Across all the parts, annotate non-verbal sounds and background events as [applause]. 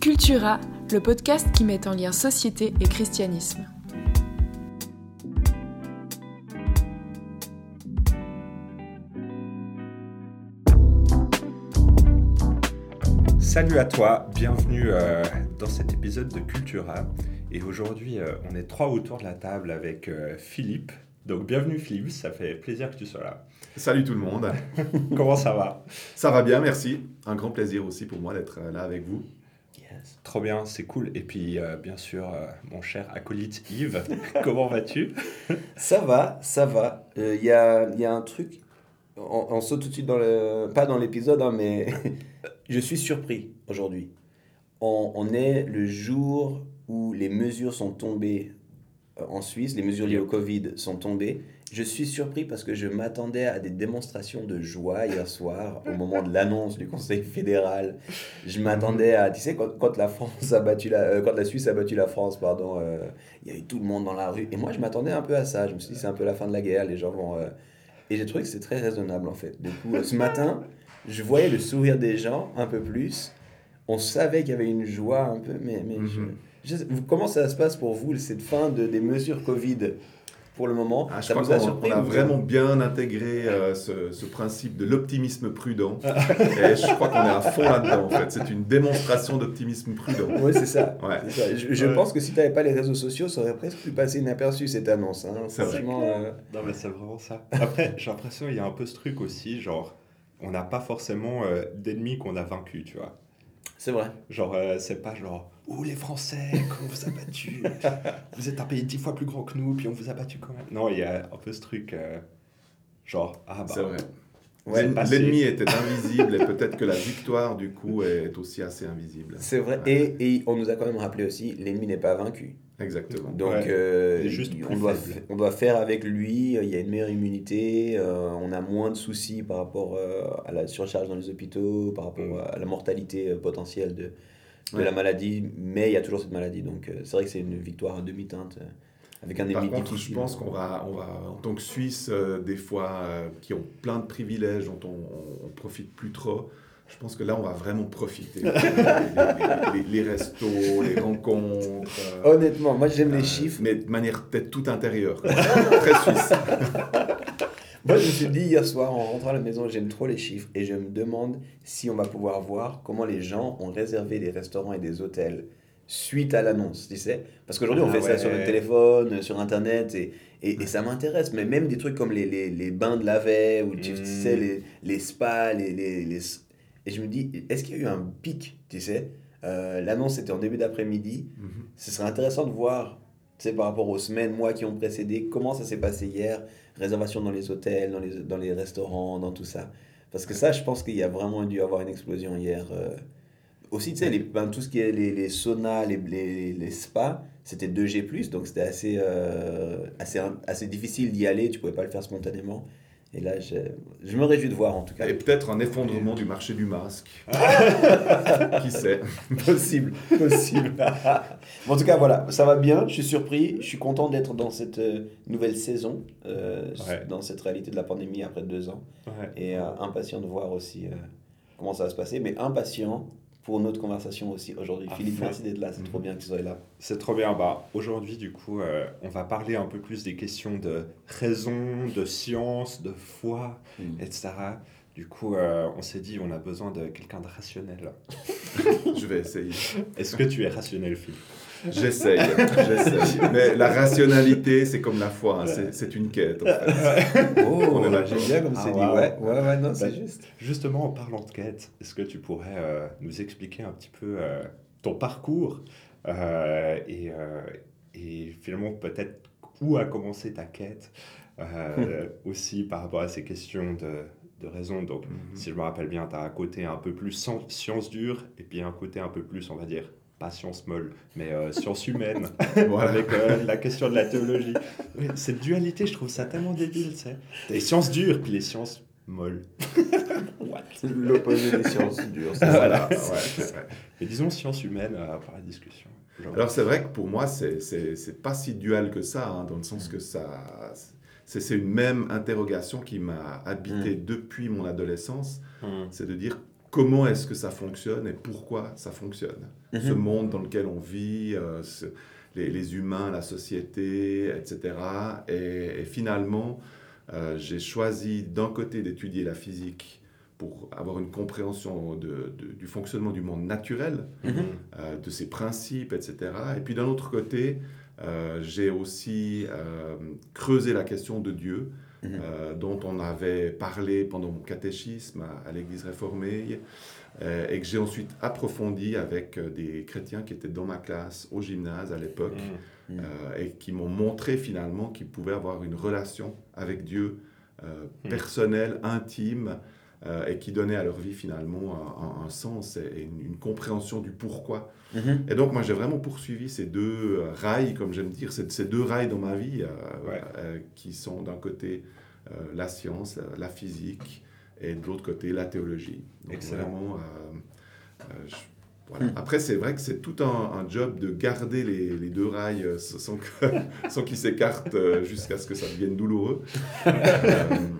Cultura, le podcast qui met en lien société et christianisme. Salut à toi, bienvenue euh, dans cet épisode de Cultura. Et aujourd'hui, euh, on est trois autour de la table avec euh, Philippe. Donc bienvenue Philippe, ça fait plaisir que tu sois là. Salut tout le monde. [laughs] Comment ça va? Ça va bien, merci. Un grand plaisir aussi pour moi d'être là avec vous. Yes. Trop bien, c'est cool. Et puis bien sûr, mon cher acolyte Yves, [laughs] comment vas-tu? Ça va, ça va. Il y, a, y, a, un truc, on, saute tout de suite dans le... Pas dans l'épisode, hein, mais [laughs] je suis surpris aujourd'hui. On, on, est le jour où les mesures sont tombées euh, en Suisse, les mesures liées au Covid sont tombées. Je suis surpris parce que je m'attendais à des démonstrations de joie hier soir au moment de l'annonce du Conseil fédéral. Je m'attendais à, tu sais, quand, quand, la France a battu la, euh, quand la Suisse a battu la France, pardon, euh, il y avait tout le monde dans la rue. Et moi, je m'attendais un peu à ça. Je me suis dit, c'est un peu la fin de la guerre, les gens vont. Et j'ai trouvé que c'est très raisonnable en fait. Du coup, ce matin, je voyais le sourire des gens un peu plus. On savait qu'il y avait une joie un peu, mais, mais Mhm. je- je- comment ça se passe pour vous, cette fin de, des mesures Covid? Pour le moment Ah, je Ça crois vous a surpris on a vraiment bien intégré euh, ce, ce principe de l'optimisme prudent. Et je crois qu'on est à fond là-dedans en fait. C'est une démonstration d'optimisme prudent. Oui, c'est ça. Ouais. ça. Je, je Ouais. pense que si tu n'avais pas les réseaux sociaux, ça aurait presque pu passer inaperçu cette annonce. Hein. C'est vrai. Franchement, euh, Non mais c'est vraiment ça. Après, j'ai l'impression qu'il y a un peu ce truc aussi, genre, on n'a pas forcément euh, d'ennemis qu'on a vaincus, tu vois. c'est vrai. Genre, euh, c'est pas genre, oh les Français, [laughs] qu'on vous a battus, vous êtes un pays dix fois plus grand que nous, puis on vous a battu quand même. Non, il y a un peu ce truc, euh, genre, ah bah, C'est vrai. Ouais. L'ennemi était invisible et peut-être que la victoire du coup est aussi assez invisible. C'est vrai. Ouais. Et, et on nous a quand même rappelé aussi, l'ennemi n'est pas vaincu. Exactement. Donc, Ouais. euh, juste on, doit, faible. on doit faire avec lui, il y a une meilleure immunité, euh, on a moins de soucis par rapport euh, à la surcharge dans les hôpitaux, par rapport Mm. à la mortalité euh, potentielle de, de Ouais. la maladie, mais il y a toujours cette maladie. Donc, euh, c'est vrai que c'est une victoire à demi-teinte, euh, avec un Par contre, je pense qu'on va, on va, en tant que Suisse, euh, des fois, euh, qui ont plein de privilèges dont on, on profite plus trop, je pense que là, on va vraiment profiter. [laughs] les, les- les- les restos, les rencontres. euh, Honnêtement, moi j'aime les chiffres. Mais de manière peut-être tout intérieure. Très suisse. [laughs] Moi, je me suis dit hier soir en rentrant à la maison, j'aime trop les chiffres et je me demande si on va pouvoir voir comment les gens ont réservé des restaurants et des hôtels suite à l'annonce, tu sais. Parce qu'aujourd'hui, on Ah fait ça sur notre téléphone, sur Internet et, et, et ça m'intéresse. Mais même des trucs comme les, les, les bains de lavet ou tu, tu Mm. sais, les, les spas, les, les, les- Et je me dis, est-ce qu'il y a eu un pic, tu sais? Euh, L'annonce était en début d'après-midi. Mhm. Ce serait intéressant de voir, tu sais, par rapport aux semaines, mois qui ont précédé, comment ça s'est passé hier, réservation dans les hôtels, dans les, dans les restaurants, dans tout ça. Parce que ça, je pense qu'il y a vraiment dû avoir une explosion hier. euh. Aussi, tu sais, ben, tout ce qui est les, les saunas, les, les, les spas, c'était 2G+, donc c'était assez, euh, assez, assez difficile d'y aller, tu pouvais pas le faire spontanément. Et là, je, je me réjouis de voir, en tout cas. Et peut-être un effondrement du marché du masque. [laughs] Qui sait? Possible, possible. Bon, en tout cas, voilà, ça va bien. Je suis surpris. Je suis content d'être dans cette euh, nouvelle saison, euh, Ouais. dans cette réalité de la pandémie après deux ans. Ouais. Et euh, impatient de voir aussi euh, comment ça va se passer. Mais impatient pour notre conversation aussi aujourd'hui. À Philippe, merci d'être là. C'est trop bien que tu sois là. C'est trop bien. Bah, Aujourd'hui, du coup, euh, on va parler un peu plus des questions de raison, de science, de foi, Mm. etc. Du coup, euh, on s'est dit, on a besoin de quelqu'un de rationnel. [laughs] Je vais essayer. Est-ce que tu es rationnel, Philippe? J'essaye, j'essaye. Mais la rationalité, c'est comme la foi, hein, c'est- c'est une quête. En fait. Oh, On est d'accord. j'aime bien comme Ah, c'est dit. wow. Ouais, ouais, ouais, non, c'est Bah, juste. Justement, en parlant de quête, est-ce que tu pourrais euh, nous expliquer un petit peu euh, ton parcours euh, et, euh, et finalement peut-être où a commencé ta quête euh, [laughs] aussi par rapport à ces questions de, de raison. Donc, Mhm. si je me rappelle bien, tu as un côté un peu plus science dure et puis un côté un peu plus, on va dire, pas science molle, mais euh, science humaine, [laughs] Voilà. avec euh, la question de la théologie. Cette dualité, je trouve ça tellement débile, tu sais. Les sciences dures, puis les sciences molles. [laughs] L'opposé des sciences dures. c'est ça. Voilà, ouais, c'est vrai. Mais disons sciences humaines euh, par la discussion. Genre, Alors c'est vrai que pour moi, c'est c'est- c'est pas si dual que ça, hein, dans le sens que ça... C'est c'est une même interrogation qui m'a habité depuis mon adolescence. hum, C'est de dire comment est-ce que ça fonctionne et pourquoi ça fonctionne. Mhm. Ce monde dans lequel on vit, euh, ce- les, les humains, la société, etc. Et, et finalement, euh, j'ai choisi d'un côté d'étudier la physique pour avoir une compréhension de- de- du fonctionnement du monde naturel, Mhm. euh, de ses principes, etc. Et puis d'un autre côté, j'ai aussi creusé la question de Dieu, Mhm. euh, dont on avait parlé pendant mon catéchisme à, à l'Église réformée, euh, et que j'ai ensuite approfondi avec euh, des chrétiens qui étaient dans ma classe au gymnase à l'époque, Mm. euh, et qui m'ont montré finalement qu'ils pouvaient avoir une relation avec Dieu personnelle, intime, euh, et qui donnait à leur vie finalement un, sens et une, une compréhension du pourquoi. Mhm. Et donc moi j'ai vraiment poursuivi ces deux euh, rails, comme j'aime dire, ces, ces deux rails dans ma vie, euh, Ouais. euh, qui sont d'un côté la science, la, physique, et de l'autre côté la théologie. Donc Excellent. vraiment, je- voilà. Hmm. Après c'est vrai que c'est tout un, un job de garder les, les deux rails [laughs] sans, qu'ils s'écartent jusqu'à ce que ça devienne douloureux. [laughs]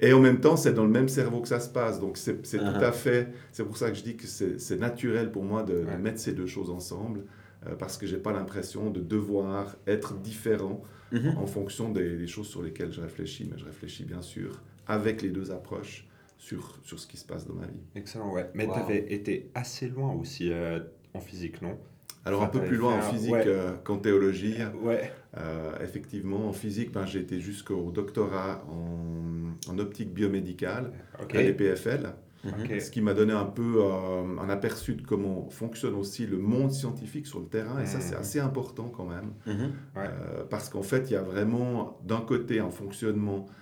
Et en même temps, c'est dans le même cerveau que ça se passe. Donc, c'est c'est tout à fait. C'est pour ça que je dis que c'est naturel pour moi de, mettre ces deux choses ensemble, euh, parce que j'ai pas l'impression de devoir être différent Mhm. en fonction des, des choses sur lesquelles je réfléchis. Mais je réfléchis bien sûr avec les deux approches sur, sur ce qui se passe dans ma vie. Excellent, ouais. Mais Wow. tu avais été assez loin aussi euh, en physique, non? Alors, Enfin, un peu plus loin en physique ouais. euh, qu'en théologie. Ouais. Euh, effectivement, en physique, ben, j'ai été jusqu'au doctorat en, en optique biomédicale à l'EPFL. Ce qui m'a donné un peu euh, un aperçu de comment fonctionne aussi le monde scientifique sur le terrain. Et ça, c'est Mhm. assez important quand même. Mhm. Ouais. Euh, parce qu'en fait, il y a vraiment d'un côté un fonctionnement euh,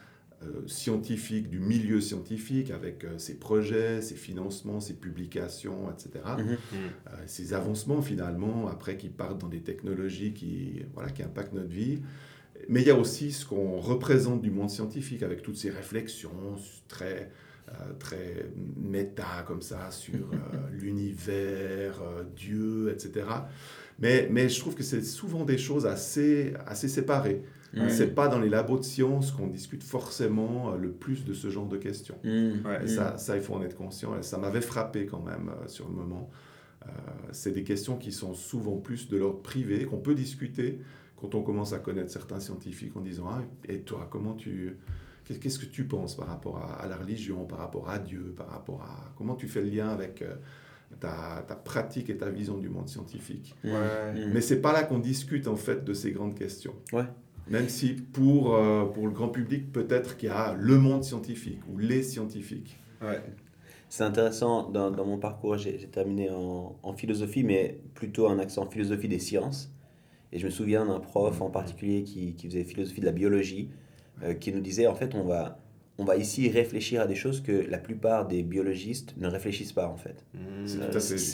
scientifique, du milieu scientifique, avec euh, ses projets, ses financements, ses publications, etc. Mhm. Mm. Euh, ces avancements finalement, après qui partent dans des technologies qui, voilà, qui impactent notre vie. Mais il y a aussi ce qu'on représente du monde scientifique avec toutes ces réflexions très, euh, très méta comme ça sur euh, [laughs] l'univers, euh, Dieu, etc. Mais, mais je trouve que c'est souvent des choses assez, assez séparées. Mhm. C'est pas dans les labos de sciences qu'on discute forcément euh, le plus de ce genre de questions. Ouais, Et ça, ça, il faut en être conscient. Et ça m'avait frappé quand même euh, sur le moment. Euh, c'est des questions qui sont souvent plus de l'ordre privé, qu'on peut discuter quand on commence à connaître certains scientifiques en disant ah, Et toi, comment tu. qu'est- Qu'est-ce que tu penses par rapport à, à la religion, par rapport à Dieu, par rapport à. Comment tu fais le lien avec euh, ta, ta pratique et ta vision du monde scientifique? Ouais. Mhm. Mais c'est pas là qu'on discute en fait de ces grandes questions. Ouais. Même si pour, euh, pour le grand public, peut-être qu'il y a le monde scientifique ou les scientifiques. Ouais. C'est intéressant, dans, dans mon parcours, j'ai terminé en, en philosophie, mais plutôt un accent philosophie des sciences. Et je me souviens d'un prof en particulier qui, qui faisait philosophie de la biologie, euh, qui nous disait, en fait, on va, on va ici réfléchir à des choses que la plupart des biologistes ne réfléchissent pas, en fait. Mm. C'est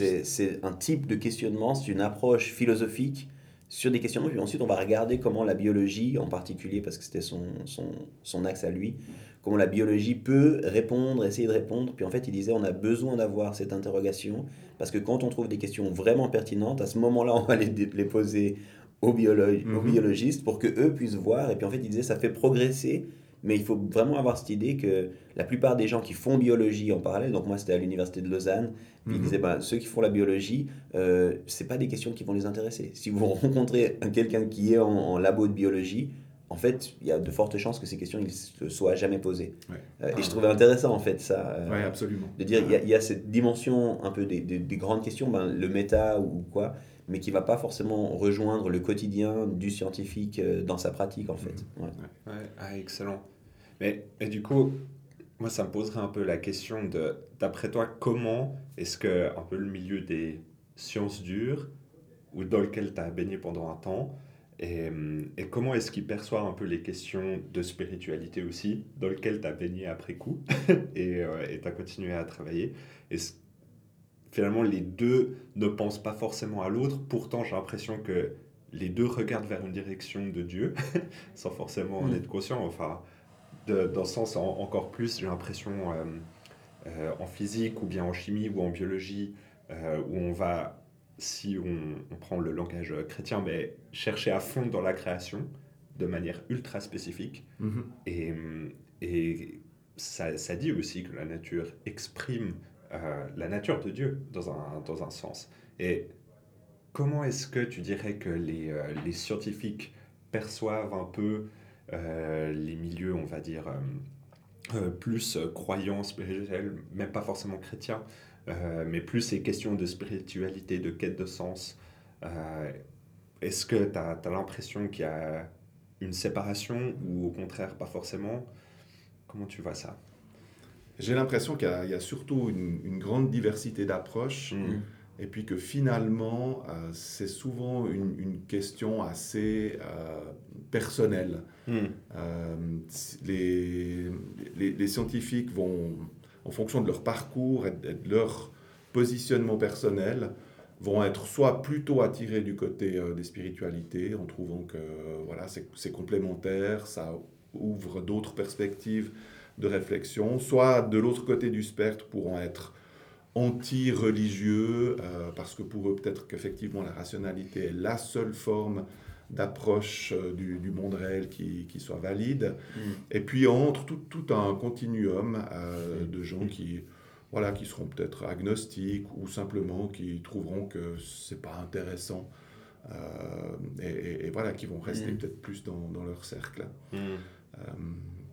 Euh, c'est un type de questionnement, c'est une approche philosophique sur des questionnements, puis ensuite on va regarder comment la biologie, en particulier parce que c'était son, son, son axe à lui, comment la biologie peut répondre, essayer de répondre. Puis en fait, il disait on a besoin d'avoir cette interrogation parce que quand on trouve des questions vraiment pertinentes, à ce moment-là, [laughs] on va les, les poser aux, biolo- aux Mhm. biologistes pour que eux puissent voir. Et puis en fait, il disait ça fait progresser. Mais il faut vraiment avoir cette idée que la plupart des gens qui font biologie en parallèle, donc moi c'était à l'université de Lausanne, puis il Mhm. disait bah, ceux qui font la biologie, euh, c'est pas des questions qui vont les intéresser. Si vous [laughs] rencontrez un- quelqu'un qui est en, en labo de biologie, en fait, il y a de fortes chances que ces questions ne se soient jamais posées. Ouais. Euh, et je trouvais intéressant en fait ça. euh, Oui, absolument. de dire il y, a- il y a cette dimension un peu des, des- des grandes questions, ben, le méta ou quoi, mais qui va pas forcément rejoindre le quotidien du scientifique euh, dans sa pratique en fait. Ouais. Ouais, ah, excellent. Mais, et du coup, moi, ça me poserait un peu la question de, d'après toi, comment est-ce que un peu le milieu des sciences dures, ou dans lequel tu as baigné pendant un temps, et, hum, et comment est-ce qu'il perçoit un peu les questions de spiritualité aussi, dans lequel tu as baigné après coup, [laughs] et tu as continué à travailler? Finalement, les deux ne pensent pas forcément à l'autre, pourtant j'ai l'impression que les deux regardent vers une direction de Dieu, [laughs] sans forcément en Mm. être conscient. Enfin, de- dans ce sens, en- encore plus, j'ai l'impression euh, euh, en physique ou bien en chimie ou en biologie, euh, où on va, si on, on prend le langage chrétien, mais chercher à fond dans la création de manière ultra spécifique. Mhm. Et, et ça, ça dit aussi que la nature exprime euh, la nature de Dieu dans un, dans un sens. Et comment est-ce que tu dirais que les, euh, les scientifiques perçoivent un peu euh, les milieux, on va dire, plus croyants, spirituels, même pas forcément chrétiens, mais plus ces questions de spiritualité, de quête de sens Est-ce que tu as, as l'impression qu'il y a une séparation ou au contraire pas forcément? Comment tu vois ça? J'ai l'impression qu'il y, a surtout une, grande diversité d'approches mm. et puis que finalement euh, c'est souvent une, question assez euh, personnelle. Mm. Euh, les, les, scientifiques vont, en fonction de leur parcours et de leur positionnement personnel, vont être soit plutôt attirés du côté des spiritualités en trouvant que voilà, c'est complémentaire, ça ouvre d'autres perspectives de réflexion, soit de l'autre côté du spectre pourront être anti-religieux, euh, parce que pour eux peut-être qu'effectivement la rationalité est la seule forme d'approche du, du, monde réel qui, qui soit valide. Mm. Et puis entre tout, tout un continuum de gens qui voilà, qui seront peut-être agnostiques ou simplement qui trouveront que c'est pas intéressant euh, et, voilà, qui vont rester mm. peut-être plus dans, dans, leur cercle. Mm.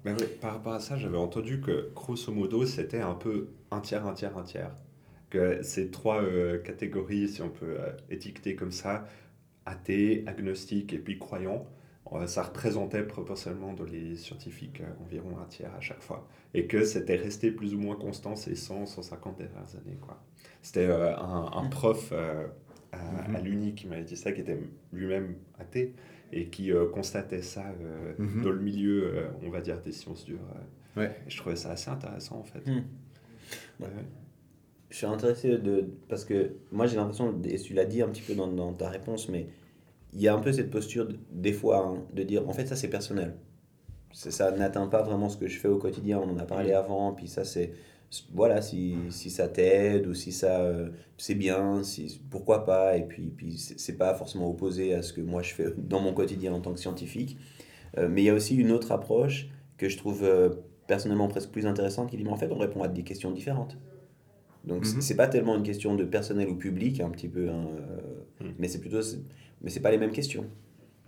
Euh, par rapport à ça, j'avais entendu que grosso modo, c'était un peu un tiers, un tiers, un tiers. Que ces trois euh, catégories, si on peut étiqueter comme ça, athée, agnostique et puis croyant, euh, ça représentait proportionnellement dans les scientifiques euh, environ un tiers à chaque fois. Et que c'était resté plus ou moins constant ces 100, 150 dernières années. Quoi. C'était euh, un, un, prof à, mm-hmm. à l'Uni qui m'avait dit ça, qui était lui-même athée et qui constatait ça mm-hmm. dans le milieu, on va dire, des sciences dures. Ouais. Et je trouvais ça assez intéressant en fait. Mm. Je suis intéressé de. Parce que moi j'ai l'impression, et tu l'as dit un petit peu dans, dans ta réponse, mais il y a un peu cette posture, des fois, hein, de dire en fait, ça c'est personnel. Ça n'atteint pas vraiment ce que je fais au quotidien. On en a parlé avant, puis ça c'est. Voilà, si, si ça t'aide ou si ça euh, c'est bien, si, pourquoi pas. Et puis, puis c'est pas forcément opposé à ce que moi je fais dans mon quotidien en tant que scientifique. Euh, mais il y a aussi une autre approche que je trouve euh, personnellement presque plus intéressante qui dit mais en fait on répond à des questions différentes. Donc mm-hmm. c'est pas tellement une question de personnel ou public, un petit peu, hein, mm. mais c'est plutôt mais c'est pas les mêmes questions.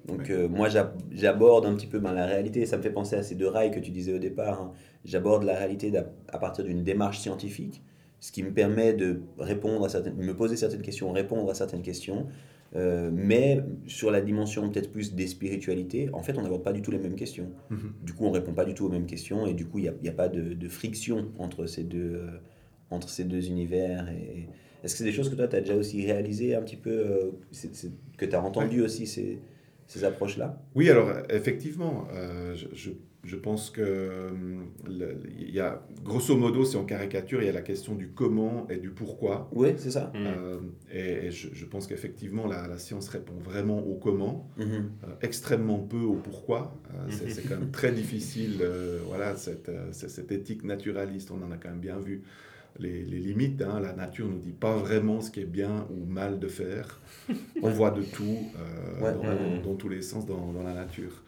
Donc euh, moi j'aborde un petit peu ben, la réalité, ça me fait penser à ces deux rails que tu disais au départ. Hein. J'aborde la réalité à partir d'une démarche scientifique, ce qui me permet de répondre à certaines, me poser certaines questions, répondre à certaines questions. Euh, mais sur la dimension peut-être plus des spiritualités, en fait, on n'aborde pas du tout les mêmes questions. Mm-hmm. Du coup, on répond pas du tout aux mêmes questions et du coup, il n'y a, y a, pas de, de, friction entre ces deux, euh, entre ces deux univers. Et, est-ce que c'est des choses que toi, tu as déjà aussi réalisées un petit peu, euh, que tu as entendu aussi ces, ces approches-là? Oui, alors effectivement, euh, je, je, pense que il y a, grosso modo, si on caricature, il y a la question du comment et du pourquoi. Oui, c'est ça. Euh, et, je, je, pense qu'effectivement, la, la, science répond vraiment au comment, mm-hmm. extrêmement peu au pourquoi. c'est quand même très difficile, voilà, cette, cette éthique naturaliste, on en a quand même bien vu les, limites. Hein. La nature ne nous dit pas vraiment ce qui est bien ou mal de faire. [laughs] On voit de tout euh, dans, tous les sens dans, la nature.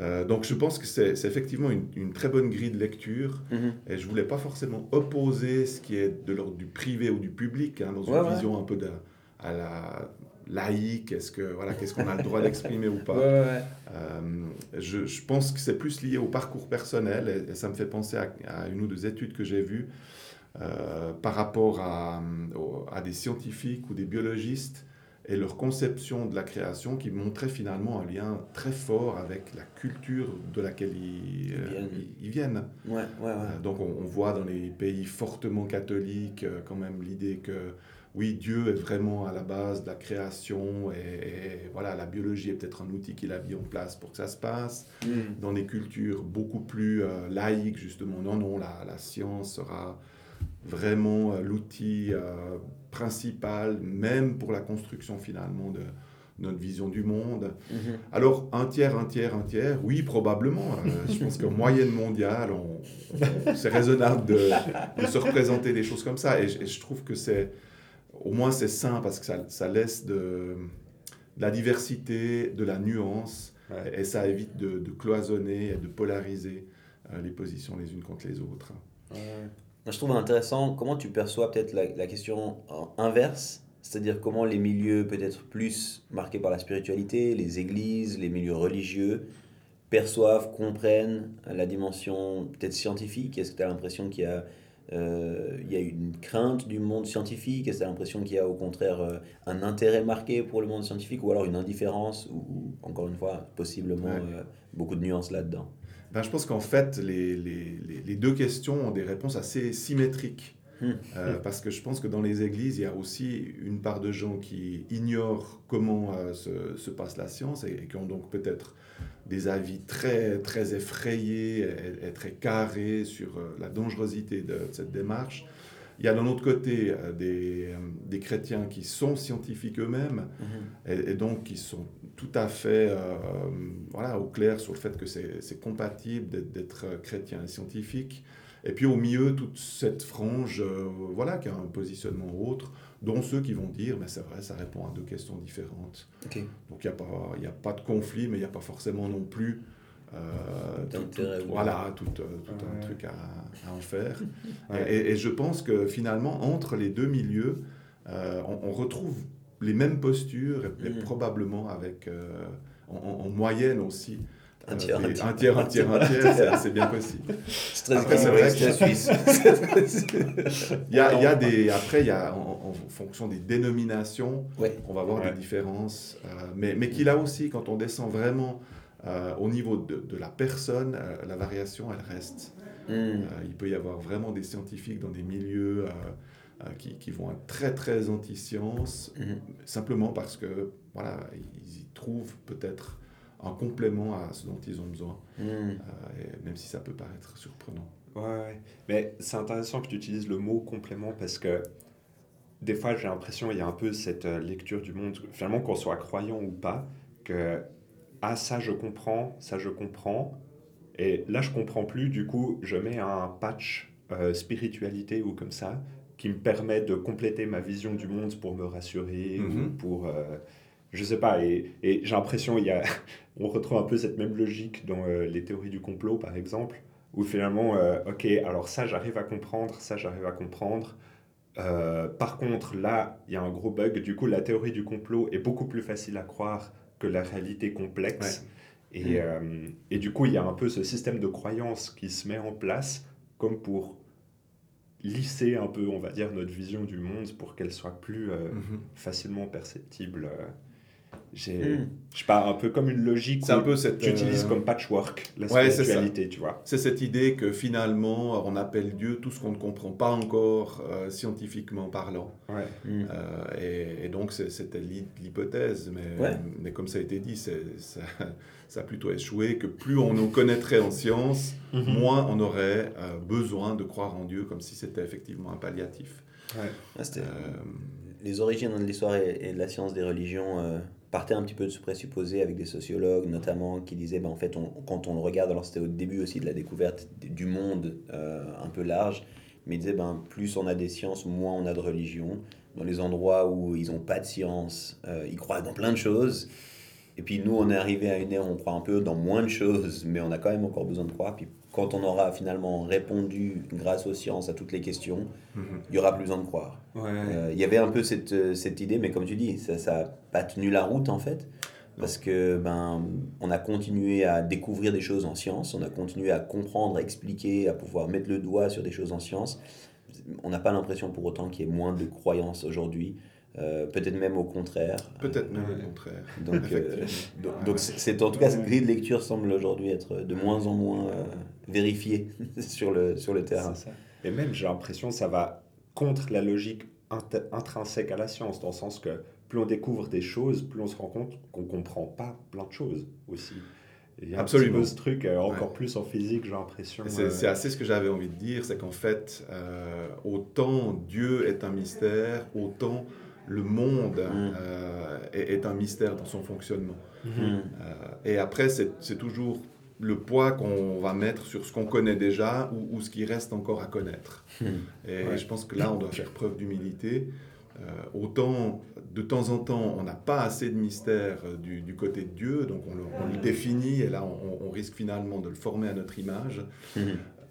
Euh, donc je pense que c'est effectivement une, très bonne grille de lecture mm-hmm. et je voulais pas forcément opposer ce qui est de l'ordre du privé ou du public hein, dans une vision un peu de, à la laïque, est-ce que voilà, qu'est-ce qu'on a le droit [laughs] d'exprimer ou pas. Euh, je, je, pense que c'est plus lié au parcours personnel et, ça me fait penser à, à, une ou deux études que j'ai vues euh, par rapport à, à, des scientifiques ou des biologistes et leur conception de la création qui montrait finalement un lien très fort avec la culture de laquelle ils, ils viennent. Euh, ouais, ouais, ouais. Euh, donc on, voit dans les pays fortement catholiques quand même l'idée que oui, Dieu est vraiment à la base de la création et, voilà, la biologie est peut-être un outil qu'il a mis en place pour que ça se passe. Mm. Dans des cultures beaucoup plus laïques, justement, non, non, la, la science sera vraiment euh, l'outil euh, principal, même pour la construction finalement de notre vision du monde. Mhm. Alors, un tiers, un tiers, un tiers, oui, probablement. Euh, [laughs] je pense qu'en moyenne mondiale, on, c'est raisonnable de, se représenter des choses comme ça. Et, je trouve que c'est, au moins, c'est sain parce que ça, ça laisse de, la diversité, de la nuance, et, ça évite de, cloisonner et de polariser les positions les unes contre les autres. Je trouve intéressant comment tu perçois peut-être la, la question inverse, c'est-à-dire comment les milieux peut-être plus marqués par la spiritualité, les églises, les milieux religieux, perçoivent, comprennent la dimension peut-être scientifique. Est-ce que tu as l'impression qu'il y a euh, il y a une crainte du monde scientifique? Est-ce que tu as l'impression qu'il y a au contraire euh, un intérêt marqué pour le monde scientifique ou alors une indifférence ou, encore une fois possiblement euh, beaucoup de nuances là-dedans? Ben, Je pense qu'en fait les, les, les, deux questions ont des réponses assez symétriques. Hmm. parce que je pense que dans les églises, il y a aussi une part de gens qui ignorent comment se, se, passe la science et, et qui ont donc peut-être des avis très, très effrayés et, très carrés sur euh, la dangerosité de cette démarche. Il y a d'un autre côté euh, des, euh, des, chrétiens qui sont scientifiques eux-mêmes mm-hmm. et, donc qui sont tout à fait voilà, au clair sur le fait que c'est compatible d'être chrétien et scientifique. Et puis au milieu, toute cette frange voilà, qui a un positionnement autre dont ceux qui vont dire, mais c'est vrai, ça répond à deux questions différentes. Donc il n'y a, pas, a pas de conflit, mais il n'y a pas forcément non plus euh, tout, voilà, tout, euh, tout un truc à, à, en faire. [laughs] et, et, je pense que finalement, entre les deux milieux, euh, on, retrouve les mêmes postures, et, mm. probablement avec, euh, en, en, moyenne aussi, un tiers, un tiers, un tiers, un tiers, un tiers c'est bien possible. C'est très après, vrai que la Suisse. [laughs] il y a, il y a des, après, il y a, en, fonction des dénominations, on va voir des différences. Euh, mais mais qu'il a aussi, quand on descend vraiment euh, au niveau de, de la personne, euh, la variation, elle reste. Hmm. il peut y avoir vraiment des scientifiques dans des milieux qui, qui, vont être très, très anti-science, hmm. simplement parce que, voilà, ils y trouvent peut-être en complément à ce dont ils ont besoin, hmm. euh, même si ça peut paraître surprenant. Ouais, mais c'est intéressant que tu utilises le mot complément parce que des fois j'ai l'impression il y a un peu cette euh, lecture du monde, finalement qu'on soit croyant ou pas, que ah ça je comprends, ça je comprends, et là je comprends plus, du coup je mets un patch euh, spiritualité ou comme ça qui me permet de compléter ma vision du monde pour me rassurer ou mm-hmm. pour je sais pas, et, et j'ai l'impression il y a, [laughs] on retrouve un peu cette même logique dans euh, les théories du complot, par exemple, où finalement, euh, ok, alors ça j'arrive à comprendre, ça j'arrive à comprendre. Euh, par contre, là, il y a un gros bug. Du coup, la théorie du complot est beaucoup plus facile à croire que la réalité complexe. Et, mm. et, du coup, il y a un peu ce système de croyance qui se met en place comme pour lisser un peu, on va dire, notre vision du monde pour qu'elle soit plus mm-hmm. facilement perceptible j'ai hmm. je pas un peu comme une logique c'est un peu cette tu utilises euh, comme patchwork la spiritualité tu vois c'est cette idée que finalement on appelle Dieu tout ce qu'on ne comprend pas encore euh, scientifiquement parlant ouais. Hmm. Euh, et, et, donc c'était l'hypothèse mais, mais comme ça a été dit ça, [laughs] ça, a plutôt échoué que plus on nous connaîtrait en science mhm. moins on aurait besoin de croire en Dieu comme si c'était effectivement un palliatif ouais. les origines de l'histoire et, et, de la science des religions partait un petit peu de ce présupposé avec des sociologues notamment qui disaient ben, en fait quand on le regarde alors c'était au début aussi de la découverte du monde euh, un peu large mais ils disaient ben plus on a des sciences moins on a de religion. Dans les endroits où ils n'ont pas de science euh, ils croient dans plein de choses. Et puis nous on est arrivé à une ère où on croit un peu dans moins de choses mais on a quand même encore besoin de croire quand on aura finalement répondu grâce aux sciences à toutes les questions, mhm. il y aura plus besoin de croire. Euh, il y avait un peu cette, euh, cette idée, mais comme tu dis, ça n'a pas tenu la route en fait. Parce que ben, on a continué à découvrir des choses en science, on a continué à comprendre, à expliquer, à pouvoir mettre le doigt sur des choses en science. On n'a pas l'impression pour autant qu'il y ait moins de croyances aujourd'hui. Euh, peut-être même au contraire. Peut-être même au contraire. [laughs] Donc, donc, c'est en tout cas cette grille de lecture semble aujourd'hui être de moins en moins vérifier [laughs] sur le, sur le terrain. Et même, j'ai l'impression que ça va contre la logique intrinsèque à la science, dans le sens que plus on découvre des choses, plus on se rend compte qu'on ne comprend pas plein de choses aussi. Il y a Absolument. Un ce truc, euh, encore plus en physique, j'ai l'impression. C'est euh, assez ce que j'avais envie de dire, c'est qu'en fait, euh, autant Dieu est un mystère, autant le monde mm. est, est, un mystère dans son fonctionnement. Mm. et après, c'est toujours le poids qu'on va mettre sur ce qu'on connaît déjà ou, ce qui reste encore à connaître. Et je pense que là, on doit faire preuve d'humilité. Euh, autant, de temps en temps, on n'a pas assez de mystère euh, du, côté de Dieu, donc on le, définit et là, on, risque finalement de le former à notre image.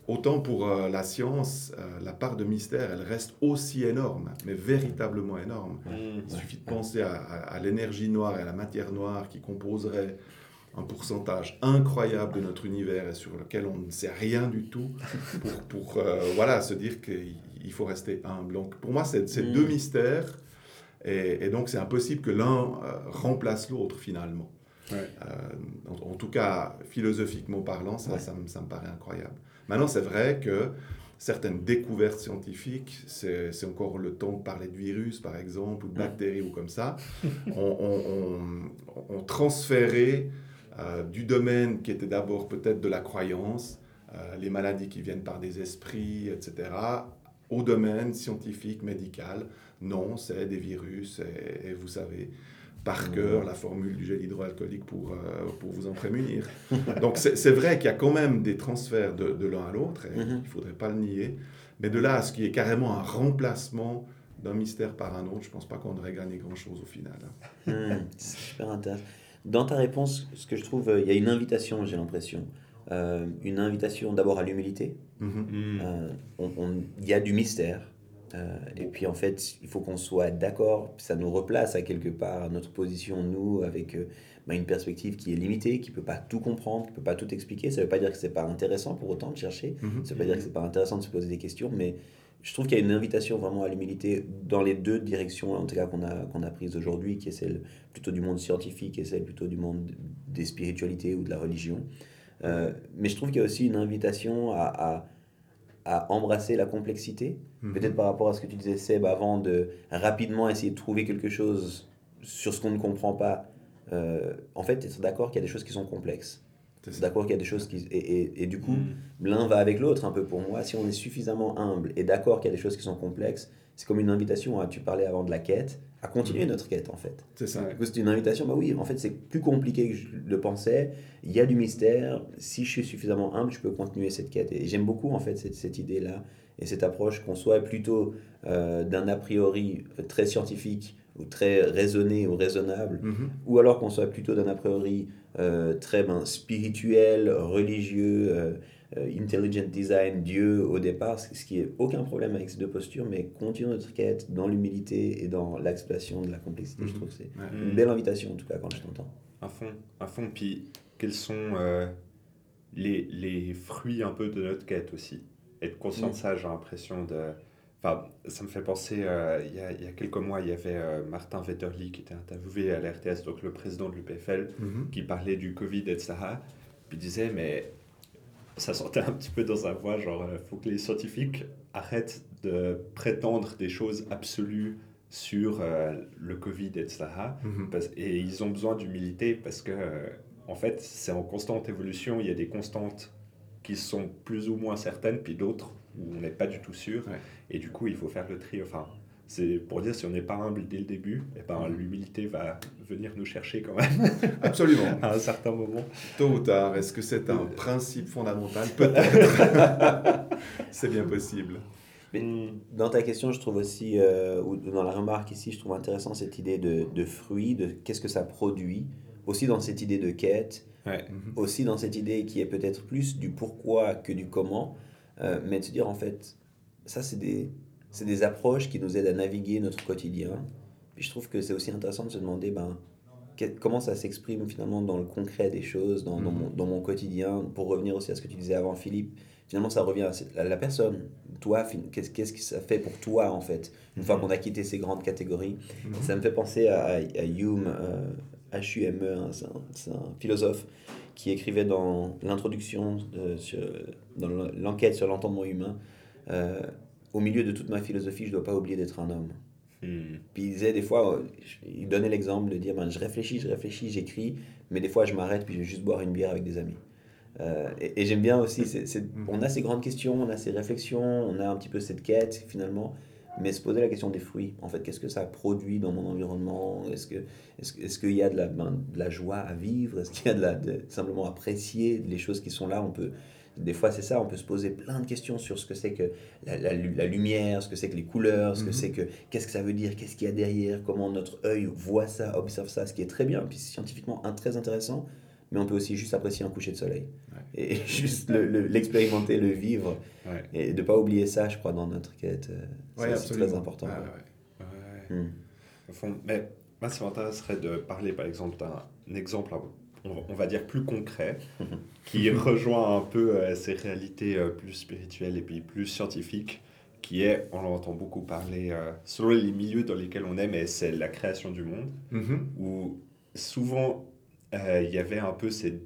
Autant pour euh, la science, euh, la part de mystère, elle reste aussi énorme, mais véritablement énorme. Il suffit de penser à, à- à l'énergie noire et à la matière noire qui composerait un pourcentage incroyable de notre univers et sur lequel on ne sait rien du tout pour, pour, euh, voilà, se dire qu'il il faut rester humble. Donc pour moi, c'est c'est Mm. deux mystères et, et donc c'est impossible que l'un euh, remplace l'autre finalement. Ouais. Euh, en, en tout cas, philosophiquement parlant, ça, Ouais. ça, me, ça me paraît incroyable. Maintenant, c'est vrai que certaines découvertes scientifiques, c'est encore le temps de parler de virus, par exemple, ou de bactéries, ou comme ça, ont [laughs] on, on, on transféré euh, du domaine qui était d'abord peut-être de la croyance, euh, les maladies qui viennent par des esprits, etc., au domaine scientifique, médical. Non, c'est des virus, et, et vous savez par cœur la formule du gel hydroalcoolique pour, euh, pour vous en prémunir. [laughs] Donc c'est c'est vrai qu'il y a quand même des transferts de, de l'un à l'autre, et Mhm. il ne faudrait pas le nier, mais de là à ce qui est carrément un remplacement d'un mystère par un autre, je ne pense pas qu'on aurait gagné grand-chose au final. [laughs] Hmm, c'est super intéressant. Dans ta réponse, ce que je trouve, euh, il y a une invitation, j'ai l'impression. Euh, une invitation d'abord à l'humilité. Mhm. Mm. Euh, on- on- Il y a du mystère. Euh, et puis en fait, il faut qu'on soit d'accord. Ça nous replace à quelque part notre position, nous, avec euh, bah, une perspective qui est limitée, qui ne peut pas tout comprendre, qui ne peut pas tout expliquer. Ça ne veut pas dire que ce n'est pas intéressant pour autant de chercher. Mhm. Ça ne veut pas dire que ce n'est pas intéressant de se poser des questions, mais je trouve qu'il y a une invitation vraiment à l'humilité dans les deux directions, en tout cas qu'on a, qu'on a prises aujourd'hui, qui est celle plutôt du monde scientifique et celle plutôt du monde des spiritualités ou de la religion. Euh, mais je trouve qu'il y a aussi une invitation à, à, à embrasser la complexité, Mhm. peut-être par rapport à ce que tu disais Seb avant, de rapidement essayer de trouver quelque chose sur ce qu'on ne comprend pas. Euh, en fait, être d'accord qu'il y a des choses qui sont complexes. D'accord qu'il y a des choses qui... Et, et, et du coup, Mm. l'un va avec l'autre un peu pour moi. Si on est suffisamment humble et d'accord qu'il y a des choses qui sont complexes, c'est comme une invitation à, tu parlais avant de la quête, à continuer Mhm. notre quête en fait. C'est ça. Ouais. C'est une invitation, bah oui, en fait c'est plus compliqué que je le pensais, il y a du mystère, si je suis suffisamment humble, je peux continuer cette quête. Et j'aime beaucoup en fait cette, cette idée-là et cette approche qu'on soit plutôt euh, d'un a priori très scientifique ou très raisonné ou raisonnable, Mhm. ou alors qu'on soit plutôt d'un a priori euh, très ben, spirituel, religieux, euh, euh, intelligent design, Dieu au départ, ce qui est aucun problème avec ces deux postures, mais continuer notre quête dans l'humilité et dans l'expression de la complexité, je Mhm. trouve que c'est une belle invitation en tout cas quand je t'entends. À fond, à fond. Puis, quels sont euh, les, les fruits un peu de notre quête aussi? Être conscient de ça, j'ai l'impression de... Enfin, ça me fait penser, euh, il y, a, il y a quelques mois, il y avait euh, Martin Vetterli qui était interviewé à la RTS, donc le président de l'UPFL, Mhm. qui parlait du Covid, etc. Puis il disait, mais ça sortait un petit peu dans sa voix, genre, il faut que les scientifiques arrêtent de prétendre des choses absolues sur euh, le Covid, etc. Mhm. Et ils ont besoin d'humilité parce que, euh, en fait, c'est en constante évolution. Il y a des constantes qui sont plus ou moins certaines, puis d'autres où on n'est pas du tout sûr. Ouais. Et du coup, il faut faire le tri. Enfin, c'est pour dire, si on n'est pas humble dès le début, eh ben, l'humilité va venir nous chercher quand même [laughs] Absolument. [laughs] à un certain moment. Tôt ou tard, est-ce que c'est un principe fondamental? Peut-être. [laughs] c'est bien possible. Mais Mm. Dans ta question, je trouve aussi, euh, ou dans la remarque ici, je trouve intéressant cette idée de, de fruit, de qu'est-ce que ça produit, aussi dans cette idée de quête, Ouais. Mhm. aussi dans cette idée qui est peut-être plus du pourquoi que du comment, euh, mais de se dire en fait, ça c'est des, c'est des approches qui nous aident à naviguer notre quotidien. Puis je trouve que c'est aussi intéressant de se demander ben, que- comment ça s'exprime finalement dans le concret des choses, dans, dans Mhm. mon, dans mon quotidien. Pour revenir aussi à ce que tu disais avant Philippe, finalement ça revient à la personne. Toi, qu'est-ce qu'est-ce que ça fait pour toi en fait, une fois qu'on a quitté ces grandes catégories? Mhm. ça me fait penser à, à, à Hume, euh, H-U-M-E, hein, c'est un, philosophe qui écrivait dans l'introduction, dans l'enquête sur l'entendement humain, euh, au milieu de toute ma philosophie, je ne dois pas oublier d'être un homme. Mm. Puis il disait des fois, euh, il donnait l'exemple de dire ben, je réfléchis, je réfléchis, j'écris, mais des fois je m'arrête puis je vais juste boire une bière avec des amis. Euh, et et j'aime bien aussi, c'est- on a ces grandes questions, on a ces réflexions, on a un petit peu cette quête finalement, mais se poser la question des fruits. En fait, qu'est-ce que ça produit dans mon environnement? Est-ce que est-ce, est-ce qu'il y a de la, ben, de la joie à vivre? Est-ce qu'il y a de la, de, simplement apprécier les choses qui sont là? On peut des fois, c'est ça, on peut se poser plein de questions sur ce que c'est que la, la lu- la lumière, ce que c'est que les couleurs, ce que Mhm. c'est que qu'est-ce que ça veut dire, qu'est-ce qu'il y a derrière, comment notre œil voit ça, observe ça, ce qui est très bien, puis scientifiquement un, très intéressant. Mais on peut aussi juste apprécier un coucher de soleil. Ouais. Et [laughs] juste le- le- l'expérimenter, le, vivre. Ouais. Et de ne pas oublier ça, je crois, dans notre quête. euh, Ouais, c'est très important. Ouais, quoi. ouais. Ouais. Hmm. Au fond, mais moi, ça m'intéresserait de parler, par exemple, d'un exemple, on va- dire, plus concret, [laughs] qui rejoint un peu euh, ces réalités euh, plus spirituelles et puis plus scientifiques, qui est, on l'entend beaucoup parler, euh, selon les milieux dans lesquels on est, mais c'est la création du monde, Mhm. où souvent, il y avait un peu ces...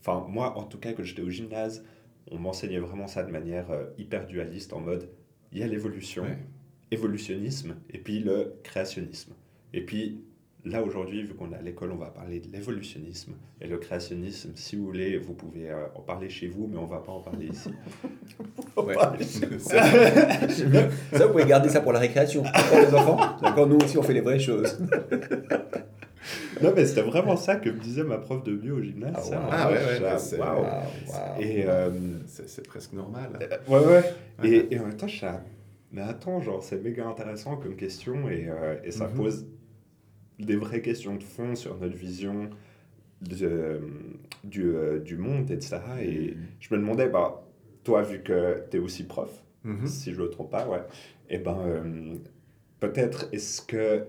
Enfin, moi, en tout cas, quand j'étais au gymnase, on m'enseignait vraiment ça de manière euh, hyper dualiste, en mode, il y a l'évolution, Ouais. évolutionnisme et puis le créationnisme. Et puis là aujourd'hui, vu qu'on est à l'école, on va parler de l'évolutionnisme et le créationnisme. Si vous voulez, vous pouvez euh, en parler chez vous, mais on va pas en parler ici. [laughs] Ouais. Ça, vous pouvez garder ça pour la récréation. D'accord, les enfants D'accord, nous aussi, on fait les vraies choses. [laughs] non, mais c'était vraiment ça que me disait ma prof de bio au gymnase. Ah, wow. Ah, ouais, ouais, c'est-. Et, euh, C'est presque normal. euh, ouais, ouais. Ouais. Et, et en même temps, je suis mais attends, genre, c'est méga intéressant comme question et, euh, et ça Mhm. pose des vraies questions de fond sur notre vision de- du, euh, du monde, etc. Et je me demandais, bah, toi, vu que tu es aussi prof, Mhm. si je ne me trompe pas, ouais, et ben, euh, peut-être est-ce que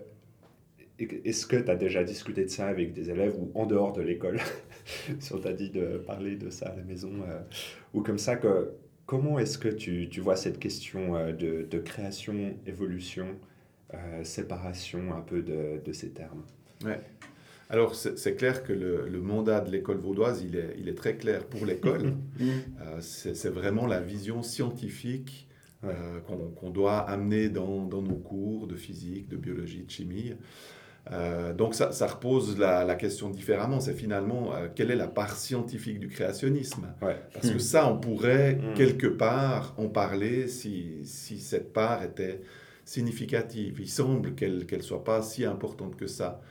est-ce que tu as déjà discuté de ça avec des élèves ou en dehors de l'école? [laughs] Si on t'a dit de parler de ça à la maison euh, ou comme ça, que, comment est-ce que tu, tu vois cette question euh, de, de création, évolution, euh, séparation un peu de, de ces termes? Alors, c'est clair que le, le mandat de l'école vaudoise, il est, il est très clair pour l'école. [laughs] C'est vraiment la vision scientifique Ouais. euh, qu'on qu'on doit amener dans, dans nos cours de physique, de biologie, de chimie. Euh, donc ça, ça repose la, la question différemment. C'est finalement euh, quelle est la part scientifique du créationnisme? Ouais. Parce que ça, on pourrait Hmm. quelque part en parler si, si cette part était significative. Il semble qu'elle ne soit pas si importante que ça.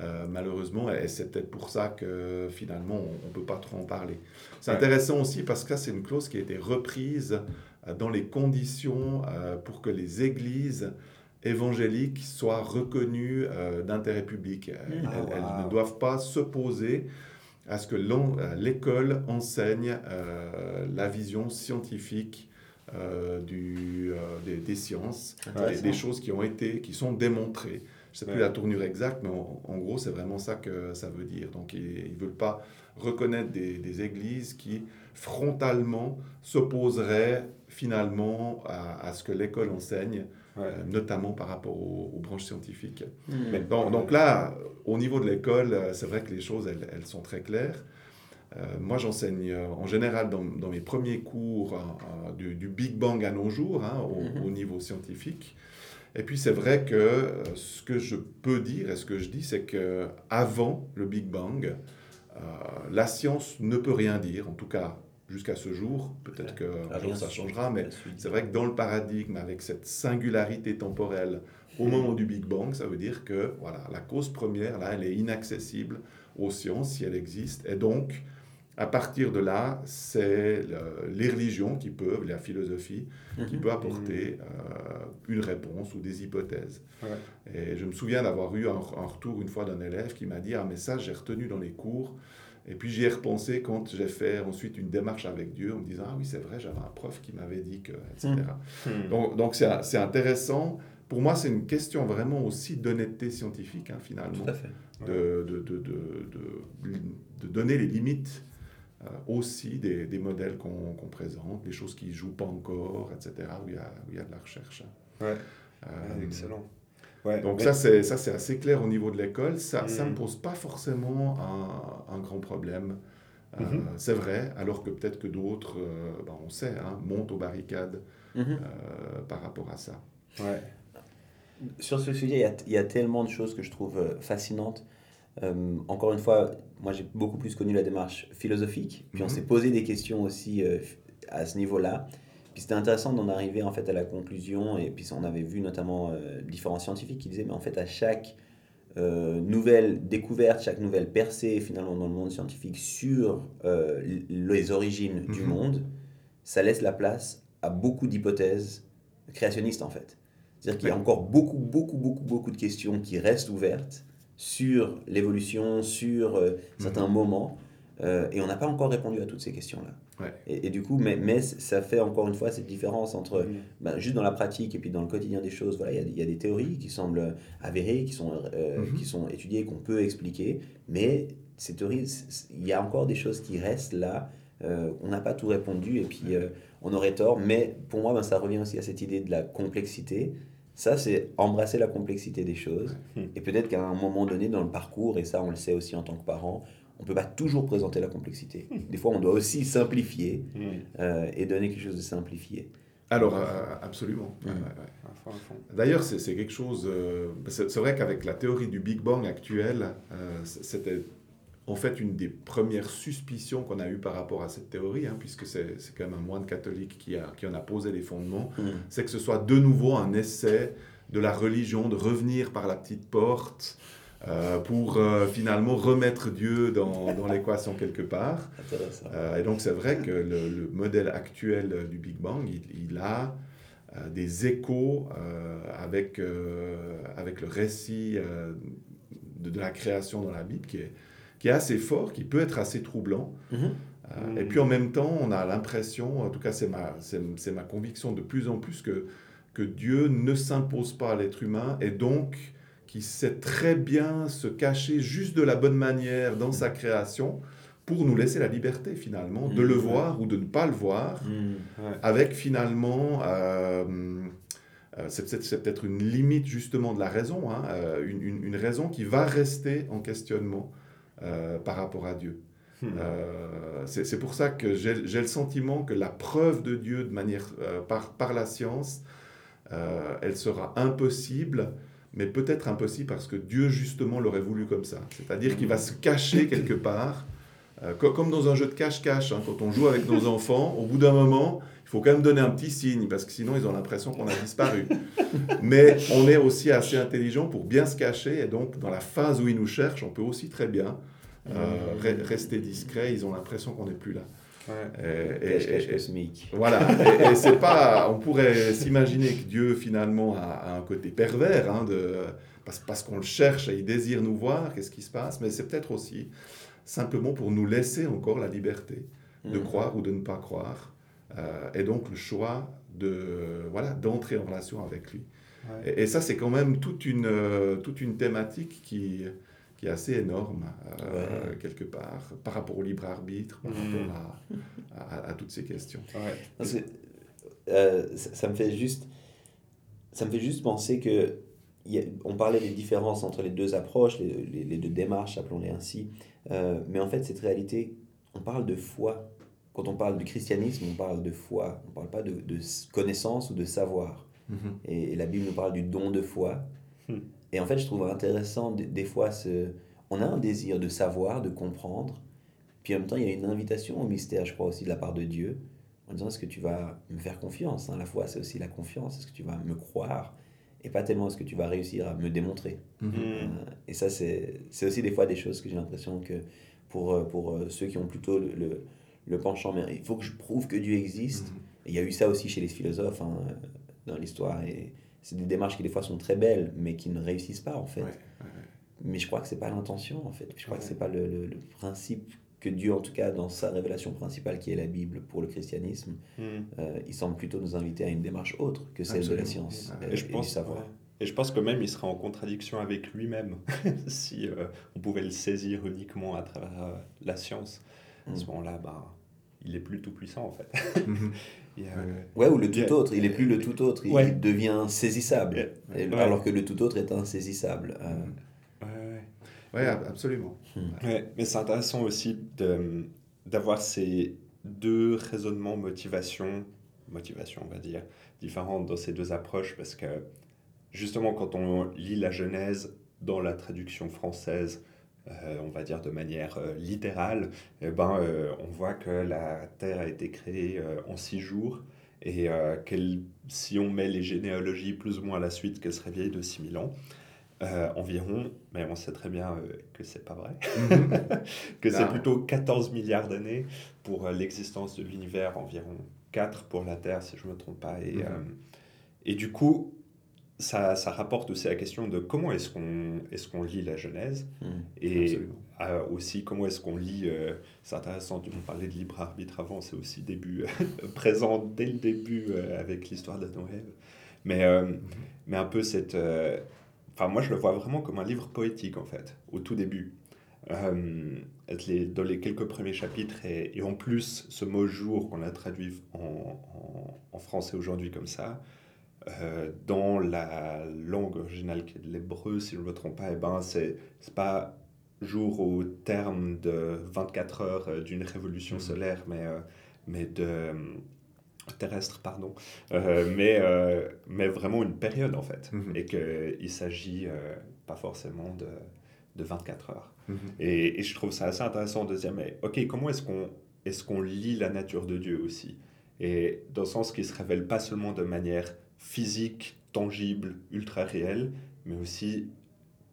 Euh, malheureusement, et c'est peut-être pour ça que finalement on ne peut pas trop en parler. C'est Ouais. intéressant aussi parce que ça, c'est une clause qui a été reprise dans les conditions pour que les églises évangéliques soient reconnues euh, d'intérêt public. Euh, Mm. Elles, Ah, elles ne doivent pas s'opposer à ce que euh, l'école enseigne euh, la vision scientifique euh, du, euh, des, des sciences, des, choses qui ont été, qui sont démontrées. Je ne sais plus Ouais. la tournure exacte, mais en, en gros, c'est vraiment ça que ça veut dire. Donc, ils ne veulent pas reconnaître des, des églises qui frontalement s'opposeraient finalement à, à ce que l'école enseigne. Euh, notamment par rapport aux, aux branches scientifiques. Hmm. Mais- Donc, donc là, au niveau de l'école, euh, c'est vrai que les choses, elles, elles sont très claires. Euh, moi, j'enseigne euh, en général dans, dans mes premiers cours du, du Big Bang à nos jours, hein, au, Mhm. au niveau scientifique. Et puis, c'est vrai que ce que je peux dire et ce que je dis, c'est que avant le Big Bang, la science ne peut rien dire, en tout cas jusqu'à ce jour. Peut-être que un jour, ça changera, mais c'est vrai que dans le paradigme, avec cette singularité temporelle au moment du Big Bang, ça veut dire que voilà, la cause première, là, elle est inaccessible aux sciences si elle existe. Et donc, à partir de là, c'est le- les religions qui peuvent, la philosophie, qui Mhm. peut apporter euh, une réponse ou des hypothèses. Ouais. Et je me souviens d'avoir eu un, un retour une fois d'un élève qui m'a dit Ah, mais ça, j'ai retenu dans les cours. Et puis j'y ai repensé quand j'ai fait ensuite une démarche avec Dieu en me disant Ah oui, c'est vrai, j'avais un prof qui m'avait dit que, etc. Hmm. Donc donc c'est c'est intéressant. Pour moi, c'est une question vraiment aussi d'honnêteté scientifique, hein, finalement, Tout à fait. de, de, de, de, donner les limites euh, aussi des, des modèles qu'on présente, des choses qui ne jouent pas encore, etc., où il y a, où il y a de la recherche. Ouais. Euh, Ouais, excellent. Ouais, donc mais- ça, c'est ça, c'est assez clair au niveau de l'école. Ça ne me pose pas forcément un, un grand problème. Euh, Mhm. C'est vrai, alors que peut-être que d'autres, euh, ben, on sait, hein, montent aux barricades Mhm. euh, par rapport à ça. ouais. Sur ce sujet, il y y a tellement de choses que je trouve fascinantes. Encore une fois, moi j'ai beaucoup plus connu la démarche philosophique, puis on Mhm. s'est posé des questions aussi à ce niveau-là. Puis c'était intéressant d'en arriver en fait à la conclusion, et puis on avait vu notamment euh, différents scientifiques qui disaient, mais en fait à chaque euh, nouvelle découverte, chaque nouvelle percée finalement dans le monde scientifique sur euh, les origines du Mhm. monde, ça laisse la place à beaucoup d'hypothèses créationnistes en fait. C'est-à-dire qu'il y a encore beaucoup, beaucoup, beaucoup, beaucoup de questions qui restent ouvertes sur l'évolution, sur certains Mhm. moments. Euh, et on n'a pas encore répondu à toutes ces questions-là. Ouais. Et, et du coup, mais, mais ça fait encore une fois cette différence entre ben, juste dans la pratique et puis dans le quotidien des choses. Voilà, il y a, il y a des théories qui semblent avérées, qui sont, euh, Mhm. qui sont étudiées, qu'on peut expliquer, mais ces théories, il y a encore des choses qui restent là. Euh, on n'a pas tout répondu et puis euh, on aurait tort. Mais pour moi, ben, ça revient aussi à cette idée de la complexité. Ça, c'est embrasser la complexité des choses. Ouais. Et peut-être qu'à un moment donné dans le parcours, et ça on le sait aussi en tant que parent, on ne peut pas toujours présenter la complexité. Des fois, on doit aussi simplifier euh, et donner quelque chose de simplifié. Alors, euh, absolument. D'ailleurs, c'est quelque chose. euh, c'est vrai qu'avec la théorie du Big Bang actuelle, euh, c'était en fait une des premières suspicions qu'on a eues par rapport à cette théorie, hein, puisque c'est quand même un moine catholique qui, a, qui en a posé les fondements. Mm. C'est que ce soit de nouveau un essai de la religion de revenir par la petite porte euh, pour euh, finalement remettre Dieu dans, dans l'équation quelque part. Euh, et donc c'est vrai que le, le modèle actuel du Big Bang, il, il a des échos avec, avec le récit de, de la création dans la Bible qui est, qui est assez fort, qui peut être assez troublant. Mhm. Et puis en même temps, on a l'impression, en tout cas c'est ma, c'est ma conviction de plus en plus, que, que Dieu ne s'impose pas à l'être humain et donc qui sait très bien se cacher juste de la bonne manière dans sa création pour nous laisser la liberté finalement de le voir ou de ne pas le voir, Mm. Ouais. avec finalement... euh, euh, c'est peut-être, une limite justement de la raison, hein, euh, une, une- une raison qui va rester en questionnement par rapport à Dieu. Mm. Euh, c'est pour ça que j'ai le sentiment que la preuve de Dieu de manière, par, par la science, elle sera impossible, mais peut-être impossible parce que Dieu justement l'aurait voulu comme ça. C'est-à-dire qu'il va se cacher quelque part, euh, co- comme dans un jeu de cache-cache, hein, quand on joue avec nos enfants, au bout d'un moment, il faut quand même donner un petit signe parce que sinon ils ont l'impression qu'on a disparu. Mais on est aussi assez intelligent pour bien se cacher et donc dans la phase où ils nous cherchent, on peut aussi très bien euh, re- rester discret, ils ont l'impression qu'on n'est plus là. Ouais. Et, et- cosmique. voilà, et, et c'est pas, on pourrait s'imaginer que Dieu finalement a, a un côté pervers, hein, de, parce, parce qu'on le cherche et il désire nous voir, qu'est-ce qui se passe, mais c'est peut-être aussi simplement pour nous laisser encore la liberté de Mm. croire ou de ne pas croire, euh, et donc le choix de voilà d'entrer en relation avec lui. Ouais. Et, et ça, c'est quand même toute une, euh, toute une thématique qui, qui est assez énorme, euh, Ouais. quelque part, par rapport au libre arbitre, par Mm. rapport à, à- à toutes ces questions. Ouais. Parce que, euh, ça, ça me fait juste, ça me fait juste penser que il y a- on parlait des différences entre les deux approches, les, les- les deux démarches, appelons-les ainsi. Euh, mais en fait, cette réalité, on parle de foi. Quand on parle du christianisme, on parle de foi. On ne parle pas de, de connaissance ou de savoir. Et, et la Bible nous parle du don de foi. Hmm. Et en fait, je trouve intéressant des, des fois, ce, on a un désir de savoir, de comprendre. Puis en même temps, il y a une invitation au mystère, je crois aussi, de la part de Dieu, en disant est-ce que tu vas me faire confiance hein? La foi, c'est aussi la confiance. Est-ce que tu vas me croire Et pas tellement est-ce que tu vas réussir à me démontrer. Mm. Euh, et ça, c'est c'est aussi des fois des choses que j'ai l'impression que pour, euh, pour euh, ceux qui ont plutôt le, le, le penchant, mais il faut que je prouve que Dieu existe. Mhm. Et il y a eu ça aussi chez les philosophes hein, dans l'histoire. Et c'est des démarches qui des fois sont très belles, mais qui ne réussissent pas en fait. Ouais, Mais je crois que c'est pas l'intention en fait. Je crois que Ouais. c'est pas le, le- le principe que Dieu, en tout cas dans sa révélation principale qui est la Bible pour le christianisme, Mm. euh, il semble plutôt nous inviter à une démarche autre que celle de la science Et je et du savoir. Et je pense que même il serait en contradiction avec lui-même [laughs] si euh, on pouvait le saisir uniquement à travers euh, la science. À ce Mm. moment-là, bah, il est plus tout puissant en fait. [laughs] Il y a- Ouais. Ouais, ou le a- tout autre, il est plus le tout autre, il Ouais. devient saisissable. Ouais. Et- Ouais. Alors que le tout autre est insaisissable. Euh, Ouais, ouais. Ouais, ab- absolument. Ouais, mais c'est intéressant aussi de, d'avoir ces deux raisonnements, motivation, motivation on va dire, différentes dans ces deux approches parce que justement quand on lit la Genèse dans la traduction française, euh, on va dire de manière euh, littérale, eh ben, euh, on voit que la Terre a été créée en six jours et qu'elle, si on met les généalogies plus ou moins à la suite, qu'elle serait vieille de 6000 ans. environ, mais on sait très bien que c'est pas vrai Mhm. [laughs] que c'est plutôt 14 milliards d'années pour l'existence de l'univers, environ 4 pour la Terre, si je ne me trompe pas. Et, Mhm. et du coup, ça, ça, rapporte aussi la question de comment est-ce qu'on est qu'on lit la Genèse Mm. et euh, aussi comment est-ce qu'on lit, euh, c'est intéressant, on parlait de libre arbitre avant, c'est aussi début, [laughs] présent dès le début euh, avec l'histoire d'Adam et Ève. Mais, euh, mais un peu cette... euh, Enfin, moi, je le vois vraiment comme un livre poétique, en fait, au tout début. Euh, les, dans les quelques premiers chapitres, et, et en plus, ce mot jour qu'on a traduit en, en, en français aujourd'hui comme ça, euh, dans la langue originale qui est de l'hébreu, si je ne me trompe pas, eh ben, c'est pas jour au terme de 24 heures euh, d'une révolution Mhm. solaire, mais, euh, mais de euh, terrestre, pardon, Euh, mais, euh, mais vraiment une période en fait, Mhm. et qu'il s'agit euh, pas forcément de, de 24 heures. Mhm. Et, et je trouve ça assez intéressant de se dire, mais ok, comment est-ce qu'on est qu'on lit la nature de Dieu aussi? Et dans le sens qu'il se révèle pas seulement de manière physique, tangible, ultra réelle, mais aussi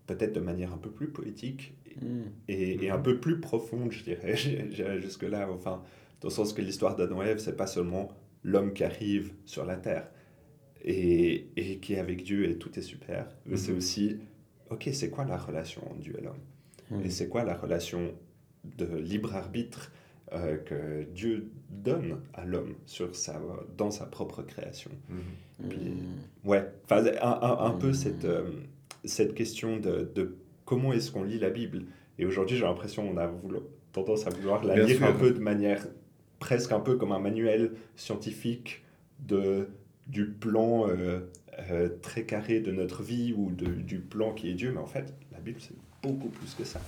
peut-être de manière un peu plus poétique Mm. et, et un peu plus profonde, je dirais, [laughs] j'irais jusque-là. Enfin, dans le sens que l'histoire d'Adam et Ève, c'est pas seulement l'homme qui arrive sur la terre et, et qui est avec Dieu et tout est super, mais c'est Mhm. aussi, ok, c'est quoi la relation entre Dieu et l'homme? Mm. Et c'est quoi la relation de libre arbitre euh, que Dieu donne à l'homme sur sa, dans sa propre création Mhm. Puis- Mm. Ouais, enfin, un, un, un peu Mm. cette, euh, cette question de, de comment est-ce qu'on lit la Bible. Et aujourd'hui, j'ai l'impression qu'on a tendance à vouloir la Bien lire sûr. un peu de manière presque un peu comme un manuel scientifique de, du plan euh, euh, très carré de notre vie ou de, du plan qui est Dieu. Mais en fait, la Bible, c'est beaucoup plus que ça.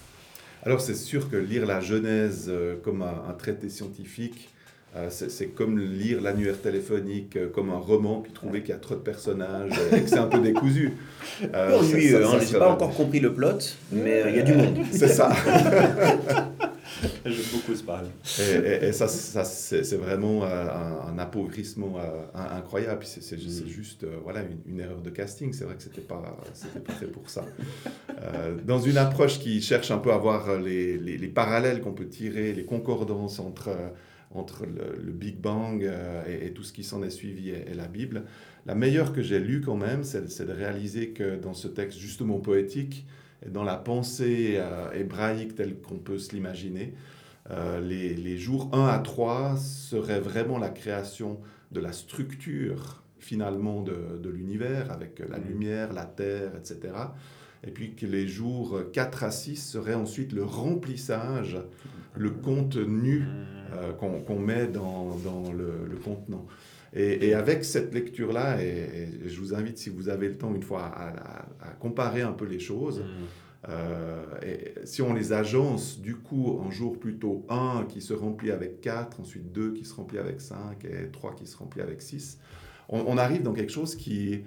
Alors c'est sûr que lire la Genèse euh, comme un, un traité scientifique, euh, c'est comme lire l'annuaire téléphonique euh, comme un roman, puis trouver qu'il y a trop de personnages et que c'est un peu décousu. [laughs] Ennuyeux, hein, j'ai serait- pas encore compris le plot, mais il y a du monde. C'est ça. [laughs] [laughs] J'aime beaucoup ce parler. Et, et- et ça, ça, c'est vraiment euh, un, un appauvrissement euh, un- incroyable. Puis c'est- Mm. juste euh, voilà, une, une erreur de casting. C'est vrai que c'était pas, pas fait pour ça. Euh, dans une approche qui cherche un peu à voir les, les- les parallèles qu'on peut tirer, les concordances entre, entre le, le Big Bang euh, et, et tout ce qui s'en est suivi et, et la Bible, la meilleure que j'ai lue quand même, c'est de réaliser que dans ce texte justement poétique, dans la pensée euh, hébraïque telle qu'on peut se l'imaginer, euh, les, les jours 1 à 3 seraient vraiment la création de la structure finalement de, de l'univers avec la Mhm. lumière, la terre, etc. Et puis que les jours 4 à 6 seraient ensuite le remplissage, le contenu euh, qu'on met dans, dans le, le contenant. Et, et avec cette lecture-là, et, et je vous invite, si vous avez le temps une fois, à, à- à comparer un peu les choses. Euh, et si on les agence, du coup, en jour plutôt 1 qui se remplit avec 4, ensuite 2 qui se remplit avec 5 et 3 qui se remplit avec 6, on, on arrive dans quelque chose qui,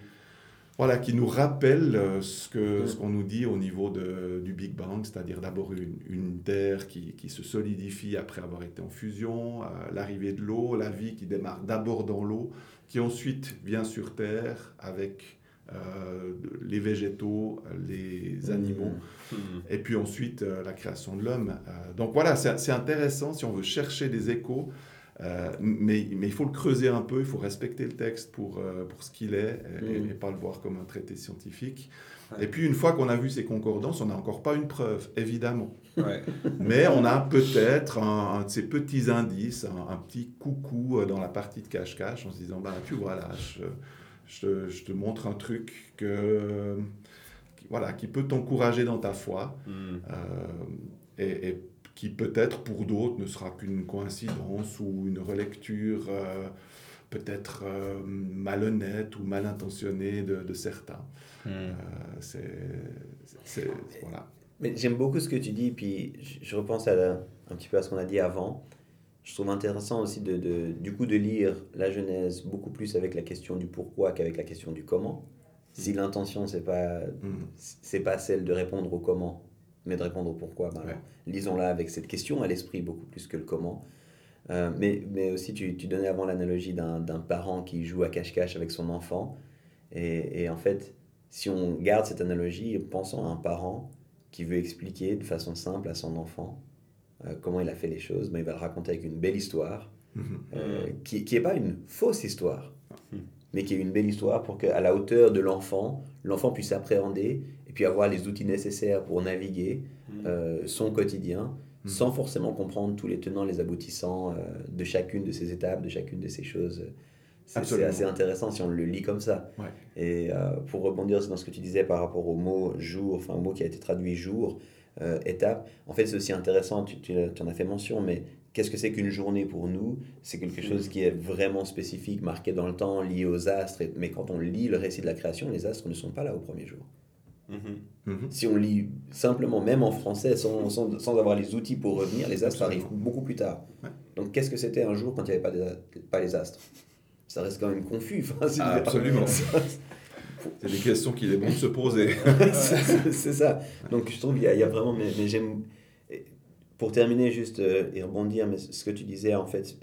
voilà, qui nous rappelle euh, ce Mm. ce qu'on nous dit au niveau de, du Big Bang, c'est-à-dire d'abord une, une Terre qui, qui se solidifie après avoir été en fusion, euh, l'arrivée de l'eau, la vie qui démarre d'abord dans l'eau, qui ensuite vient sur Terre avec euh, les végétaux, les animaux. Hmm. Et puis ensuite, euh, la création de l'homme. Donc voilà, c'est intéressant si on veut chercher des échos, euh, mais, mais il faut le creuser un peu, il faut respecter le texte pour, euh, pour ce qu'il est et, Mm. et pas le voir comme un traité scientifique. Ouais. Et puis une fois qu'on a vu ces concordances, on n'a encore pas une preuve, évidemment. Ouais. [laughs] Mais on a peut-être un, un de ces petits indices, un, un petit coucou euh, dans la partie de cache-cache en se disant, bah, tu vois là, je, je te- je te montre un truc que, qui, voilà, qui peut t'encourager dans ta foi euh, et, et qui peut-être pour d'autres ne sera qu'une coïncidence ou une relecture euh, peut-être euh, malhonnête ou mal intentionnée de, de certains. Hmm. Euh, c'est, c'est- voilà. Mais j'aime beaucoup ce que tu dis, puis je, je repense à la- un petit peu à ce qu'on a dit avant. Je trouve intéressant aussi de, de- du coup de lire la Genèse beaucoup plus avec la question du pourquoi qu'avec la question du comment. Si l'intention c'est pas Mm. c'est pas celle de répondre au comment, mais de répondre au pourquoi, ben Ouais. lisons-la avec cette question à l'esprit beaucoup plus que le comment. Euh, mais, mais aussi, tu, tu donnais avant l'analogie d'un d'un parent qui joue à cache-cache avec son enfant. Et, et en fait, si on garde cette analogie, pensons à un parent qui veut expliquer de façon simple à son enfant euh, comment il a fait les choses, ben, il va le raconter avec une belle histoire, Mhm. euh, qui n'est pas une fausse histoire, Mhm. mais qui est une belle histoire pour qu'à la hauteur de l'enfant, l'enfant puisse appréhender puis avoir les outils nécessaires pour naviguer Mm. euh, son quotidien Mhm. sans forcément comprendre tous les tenants, les aboutissants euh, de chacune de ces étapes, de chacune de ces choses. C'est- assez intéressant si on le lit comme ça. Ouais. Et euh, pour rebondir dans ce que tu disais par rapport au mot jour, enfin au mot qui a été traduit jour, étape, en fait c'est aussi intéressant, tu, tu, tu en as fait mention, mais qu'est-ce que c'est qu'une journée pour nous? C'est quelque chose qui est vraiment spécifique, marqué dans le temps, lié aux astres. mais quand on lit le récit de la création, les astres ne sont pas là au premier jour. Mhm. Mhm. Si on lit simplement, même en français, sans, sans, sans avoir les outils pour revenir, les astres Absolument. arrivent beaucoup plus tard. Ouais. Donc qu'est-ce que c'était un jour quand il n'y avait pas, des- pas les astres? Ça reste quand même confus. Enfin, Ah, absolument. [laughs] C'est des questions qu'il est bon de se poser. [laughs] c'est ça. Donc je trouve qu'il y, y a vraiment, mais, mais j'aime. Pour terminer juste euh, et rebondir, mais ce que tu disais en fait,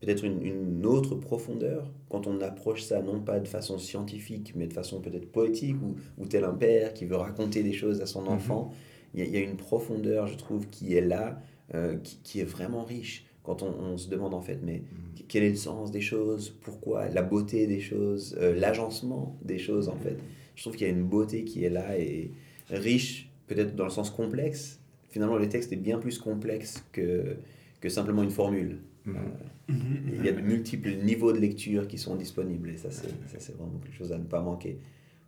peut-être une, une autre profondeur quand on approche ça non pas de façon scientifique, mais de façon peut-être poétique ou, ou tel un père qui veut raconter des choses à son enfant. Il y, a- il y a une profondeur, je trouve, qui est là, euh, qui, qui est vraiment riche. Quand on, on se demande en fait, mais quel est le sens des choses, pourquoi, la beauté des choses, euh, l'agencement des choses en fait. Je trouve qu'il y a une beauté qui est là et riche, peut-être dans le sens complexe. Finalement, le texte est bien plus complexe que, que simplement une formule. Mhm. Il y a de multiples niveaux de lecture qui sont disponibles et ça, c'est ça, c'est vraiment quelque chose à ne pas manquer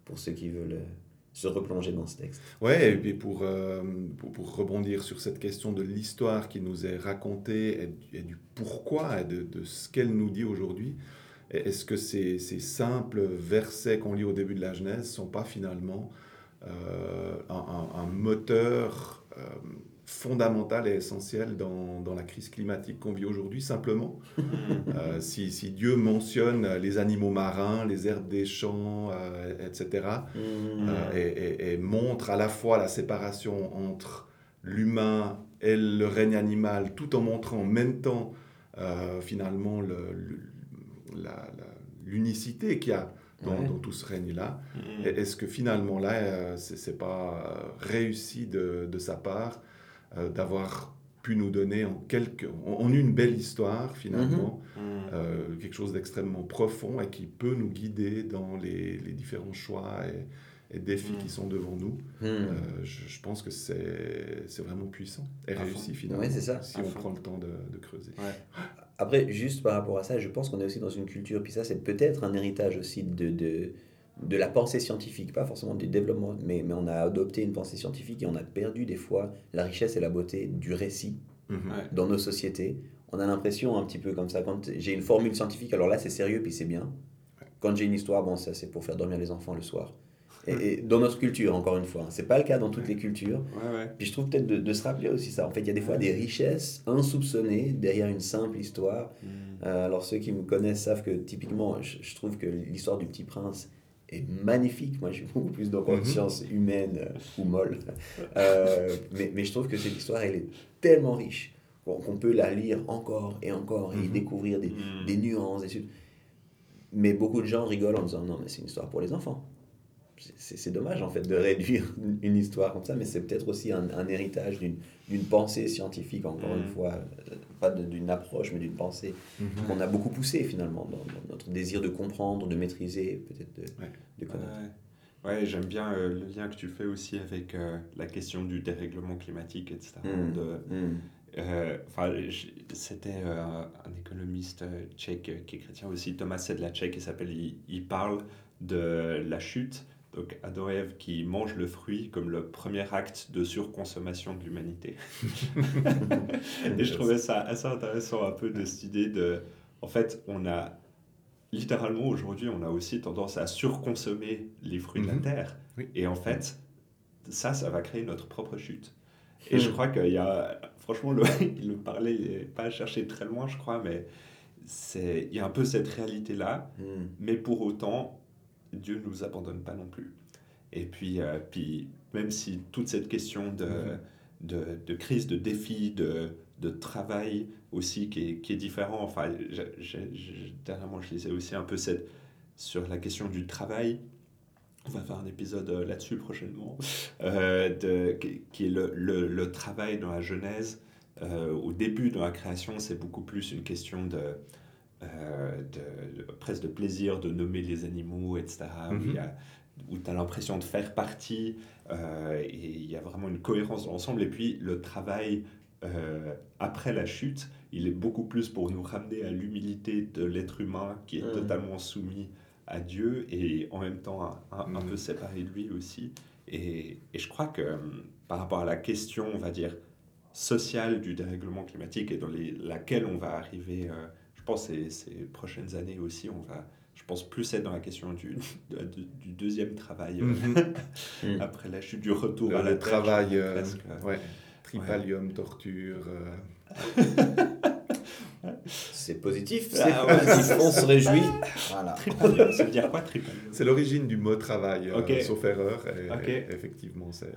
pour ceux qui veulent euh, se replonger dans ce texte. Ouais, et puis pour, euh, pour, pour rebondir sur cette question de l'histoire qui nous est racontée et, et du pourquoi et de, de ce qu'elle nous dit aujourd'hui, et est-ce que ces, ces simples versets qu'on lit au début de la Genèse ne sont pas finalement euh, un, un- un moteur euh, fondamental et essentiel dans, dans la crise climatique qu'on vit aujourd'hui Simplement, euh, si, si Dieu mentionne les animaux marins, les herbes des champs, euh, etc., euh, et, et- et montre à la fois la séparation entre l'humain et le règne animal, tout en montrant en même temps finalement l'unicité qu'il y a dans, Ouais. dans tout ce règne-là. Et Est-ce que finalement là, c'est pas réussi de, de sa part euh, d'avoir pu nous donner en quelques, en, en une belle histoire finalement, Mhm. euh, quelque chose d'extrêmement profond et qui peut nous guider dans les, les différents choix et, et défis qui sont devant nous. Euh, je, je pense que c'est c'est vraiment puissant et À fond. réussi finalement. Ouais, c'est ça. Si À on fond. prend le temps de, de creuser. Après, juste par rapport à ça, je pense qu'on est aussi dans une culture, puis ça c'est peut-être un héritage aussi de, de, de la pensée scientifique, pas forcément du développement, mais, mais on a adopté une pensée scientifique et on a perdu des fois la richesse et la beauté du récit Mhm. Dans nos sociétés. On a l'impression un petit peu comme ça, quand j'ai une formule scientifique, alors là c'est sérieux, puis c'est bien. Quand j'ai une histoire, bon, ça c'est pour faire dormir les enfants le soir. Et, et dans notre culture, encore une fois, hein, c'est pas le cas dans toutes les cultures. Ouais, ouais. Puis je trouve peut-être de, de se rappeler aussi ça. En fait, il y a des fois des richesses insoupçonnées derrière une simple histoire. Mhm. Euh, alors ceux qui me connaissent savent que typiquement, je, je trouve que l'histoire du Petit Prince est magnifique. Moi, j'ai beaucoup plus de conscience humaine euh, ou molle. Euh, mais, mais je trouve que cette histoire, elle est tellement riche qu'on peut la lire encore et encore et Mhm. découvrir des, Mhm. des nuances. Des... su- Mais beaucoup de gens rigolent en disant non, mais c'est une histoire pour les enfants. C'est- dommage en fait de réduire une- histoire comme ça, mais c'est peut-être aussi un, un héritage d'une d'une pensée scientifique, encore une Mhm. fois, euh, pas d'une approche, mais d'une pensée Mhm. qu'on a beaucoup poussé finalement dans, dans notre désir de comprendre, de maîtriser, peut-être de, Ouais. de connaître. Ouais, Ouais, j'aime bien euh, le lien que tu fais aussi avec euh, la question du dérèglement climatique, etc. Mm. De, Hmm. euh, c'était un économiste tchèque qui est chrétien aussi, Thomas Sedlacek, qui s'appelle, il, il parle de la chute, donc Adam et Ève qui mangent le fruit comme le premier acte de surconsommation de l'humanité. [laughs] Et je trouvais ça assez intéressant un peu de cette idée de, en fait, on a littéralement aujourd'hui, on a aussi tendance à surconsommer les fruits de la Mhm. terre. Oui. Et en fait, ça, ça va créer notre propre chute. Et je Mhm. crois qu'il y a, franchement, le, il [laughs] le parlait, il n'est pas cherché très loin, je crois, mais il y a un peu cette réalité-là. Hmm. Mais pour autant, Dieu ne nous abandonne pas non plus. Et puis, euh, puis même si toute cette question de, de, de crise, de défi, de, de travail aussi qui est, qui est différent, enfin, dernièrement, je lisais aussi un peu cette, sur la question du travail. On va faire un épisode euh, là-dessus prochainement, euh, de, qui- est le, le, travail dans la Genèse. Au début, dans la création, c'est beaucoup plus une question de de, presque de plaisir de nommer les animaux, etc. Où, tu as l'impression de faire partie et il y a vraiment une cohérence dans l'ensemble. Et puis le travail après la chute, il est beaucoup plus pour nous ramener à l'humilité de l'être humain qui est Mhm. totalement soumis à Dieu et en même temps un, un- un Mhm. peu séparé de lui aussi. Et, et je crois que hum, par rapport à la question, on va dire, sociale du dérèglement climatique et dans les, laquelle on va arriver, euh, je pense, ces, ces prochaines années aussi, on va, je pense, plus être dans la question du, de- de- du deuxième travail euh, Mhm. [laughs] Mhm. après la chute, du retour Le, à la le terre, travail, euh, presque. ouais, tripalium, torture. euh, [laughs] C'est positif, Ah ouais, positif, on se réjouit. Voilà. Tripalium, ça veut dire quoi, tripalium? C'est l'origine du mot travail, euh, sauf erreur. Et, effectivement, c'est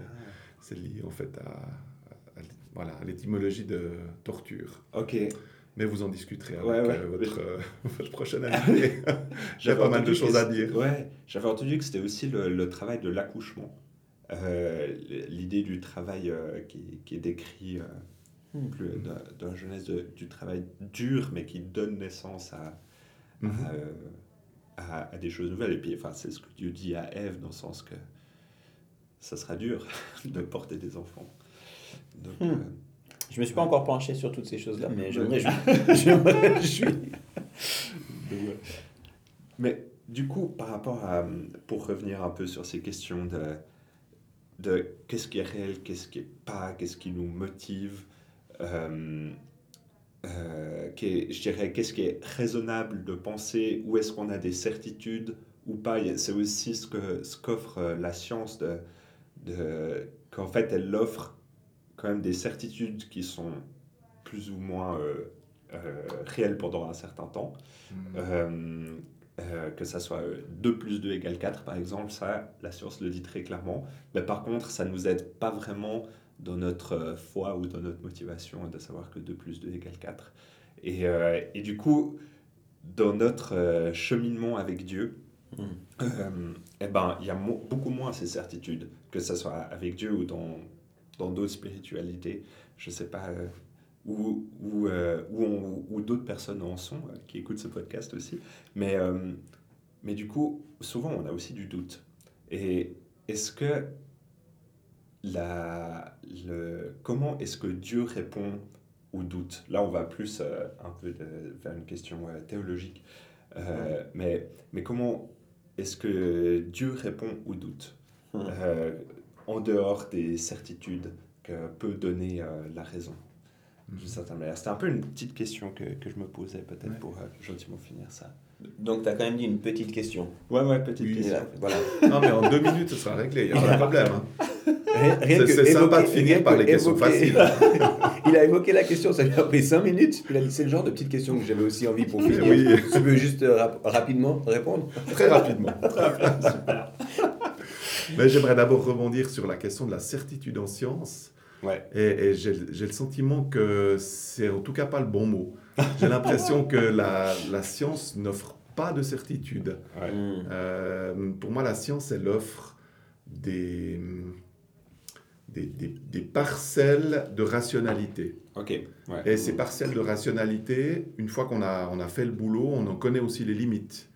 c'est lié en fait à, à- voilà, à l'étymologie de torture. Ok. Mais vous en discuterez avec Ouais, ouais. euh, votre, euh, [laughs] votre prochaine [laughs] invité. J'avais pas mal de choses à dire. Ouais, j'avais entendu que c'était aussi le, le travail de l'accouchement. Euh, l'idée du travail euh, qui, qui est décrit euh, Hmm. plus dans, dans la jeunesse de- du travail dur, mais qui donne naissance à, Mhm. à, euh, à- à des choses nouvelles. Et puis, enfin, c'est ce que Dieu dit à Ève, dans le sens que ça sera dur [laughs] de porter des enfants. Donc, Hmm. Je me suis pas encore penché sur toutes ces choses-là, mais je me réjouis. [laughs] je me réjouis. Donc, ouais. Mais du coup, par rapport à, pour revenir un peu sur ces questions de, de qu'est-ce qui est réel, qu'est-ce qui est pas, qu'est-ce qui nous motive, euh, euh, je dirais qu'est-ce qui est raisonnable de penser, où est-ce qu'on a des certitudes ou pas. C'est aussi ce que ce qu'offre euh, la science de, de qu'en fait elle offre quand même des certitudes qui sont plus ou moins euh, euh, réelles pendant un certain temps. Mhm. Euh, que ça soit euh, 2 plus 2 égale 4 par exemple, ça, la science le dit très clairement. Mais par contre, ça ne nous aide pas vraiment dans notre foi ou dans notre motivation de savoir que 2 plus 2 égale 4. Et, et du coup, dans notre cheminement avec Dieu, Mm. euh, eh ben, il y a mo- beaucoup moins ces certitudes, que ce soit avec Dieu ou dans dans d'autres spiritualités. Je sais pas euh, où, où, euh, où, où d'autres personnes en sont, euh, qui écoutent ce podcast aussi. Mais, mais du coup, souvent, on a aussi du doute. Et est-ce que la, le, comment est-ce que Dieu répond au doute? Là, on va plus euh, un peu de- vers une question euh, théologique. Euh, mais, mais comment est-ce que Dieu répond au doute? Hmm. Euh, en dehors des certitudes que peut donner euh, la raison d'une certaine manière C'était un peu une petite question que, que je me posais peut-être Ouais. pour euh, gentiment finir ça. Donc, tu as quand même dit une petite question. Ouais, ouais, petite Oui, question. là, voilà. [laughs] Non, mais en deux minutes, ce sera réglé. Il n'y a pas de problème. hein. C'est sympa de finir par les questions évoquer- faciles. [laughs] Il a évoqué la question, ça lui a pris 5 minutes. Il a dit c'est le genre de petite question que j'avais aussi envie pour [laughs] finir. Oui. Tu veux juste euh, rap- rapidement répondre? Très rapidement. [laughs] Mais j'aimerais d'abord rebondir sur la question de la certitude en science. Ouais. Et, et j'ai le sentiment que c'est en tout cas pas le bon mot. J'ai l'impression que la, la science n'offre pas de certitude. Ouais. Hmm. Euh, pour moi, la science, elle offre des, des, des- des parcelles de rationalité. Ok. Ouais. Et ces parcelles de rationalité, une fois qu'on a, on a fait le boulot, on en connaît aussi les limites.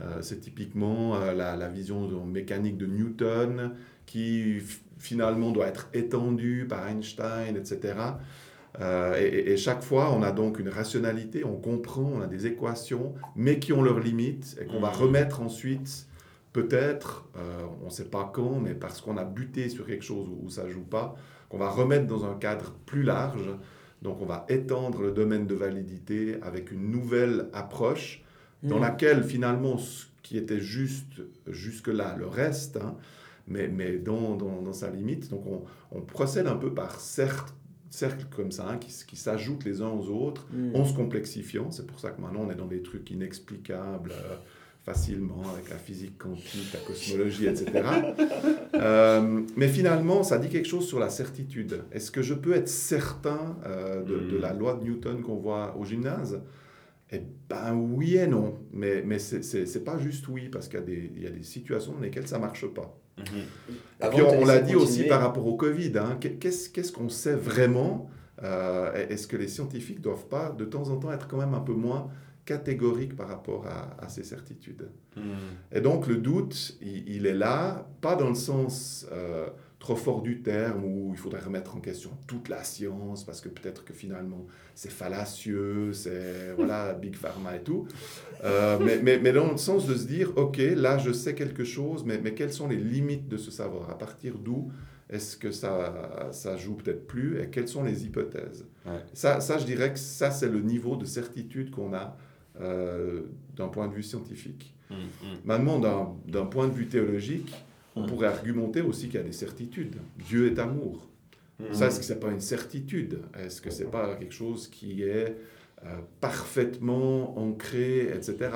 Euh, c'est typiquement euh, la, la vision de- mécanique de Newton qui finalement doit être étendue par Einstein, etc. Euh, et, chaque fois, on a donc une rationalité, on comprend, on a des équations, mais qui ont leurs limites et qu'on va Mhm. remettre ensuite, peut-être, euh, on ne sait pas quand, mais parce qu'on a buté sur quelque chose où, où ça ne joue pas, qu'on va remettre dans un cadre plus large. Donc on va étendre le domaine de validité avec une nouvelle approche dans Hmm. laquelle finalement ce qui était juste jusque-là le reste, hein, mais, mais dans, dans, dans sa limite. Donc on, on procède un peu par cercles, cercles comme ça, hein, qui, qui s'ajoutent les uns aux autres, Hmm. en se complexifiant. C'est pour ça que maintenant on est dans des trucs inexplicables euh, facilement avec la physique quantique, la cosmologie, etc. [laughs] Euh, mais finalement, ça dit quelque chose sur la certitude. Est-ce que je peux être certain euh, de, de Mm. la loi de Newton qu'on voit au gymnase? Eh ben oui et non. Mais, mais c'est- pas juste oui, parce qu'il y, a des- il y a des situations dans lesquelles ça marche pas. Mhm. Et puis on, on l'a dit aussi par rapport au Covid. hein. Qu'est- Qu'est-ce qu'on sait vraiment Euh, Est-ce que les scientifiques doivent pas de temps en temps être quand même un peu moins catégorique par rapport à, à ces certitudes? Et donc le doute, il, il, est là, pas dans le sens euh, trop fort du terme où il faudrait remettre en question toute la science parce que peut-être que finalement c'est fallacieux, c'est [laughs] voilà, Big Pharma et tout. Euh, mais, mais, mais, dans le sens de se dire, ok, là je sais quelque chose, mais, mais quelles sont les limites de ce savoir? À partir d'où est-ce que ça, ça joue peut-être plus et quelles sont les hypothèses? Ouais. ça, ça, je dirais que ça, c'est le niveau de certitude qu'on a euh, d'un point de vue scientifique. Maintenant, d'un- d'un point de vue théologique, on Mm. pourrait argumenter aussi qu'il y a des certitudes. Dieu est amour. Ça, est-ce que ce n'est pas une certitude? Est-ce que ce n'est pas quelque chose qui est euh, parfaitement ancré, etc.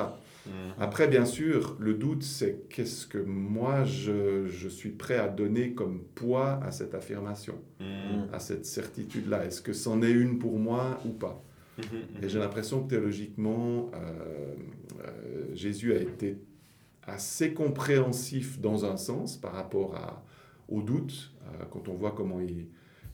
Après, bien sûr, le doute, c'est qu'est-ce que moi, je, je suis prêt à donner comme poids à cette affirmation, à cette certitude-là. Est-ce que c'en est une pour moi ou pas? Et j'ai l'impression que théologiquement, euh, euh, Jésus a été assez compréhensif dans un sens par rapport à, au doute, euh, quand on voit comment il,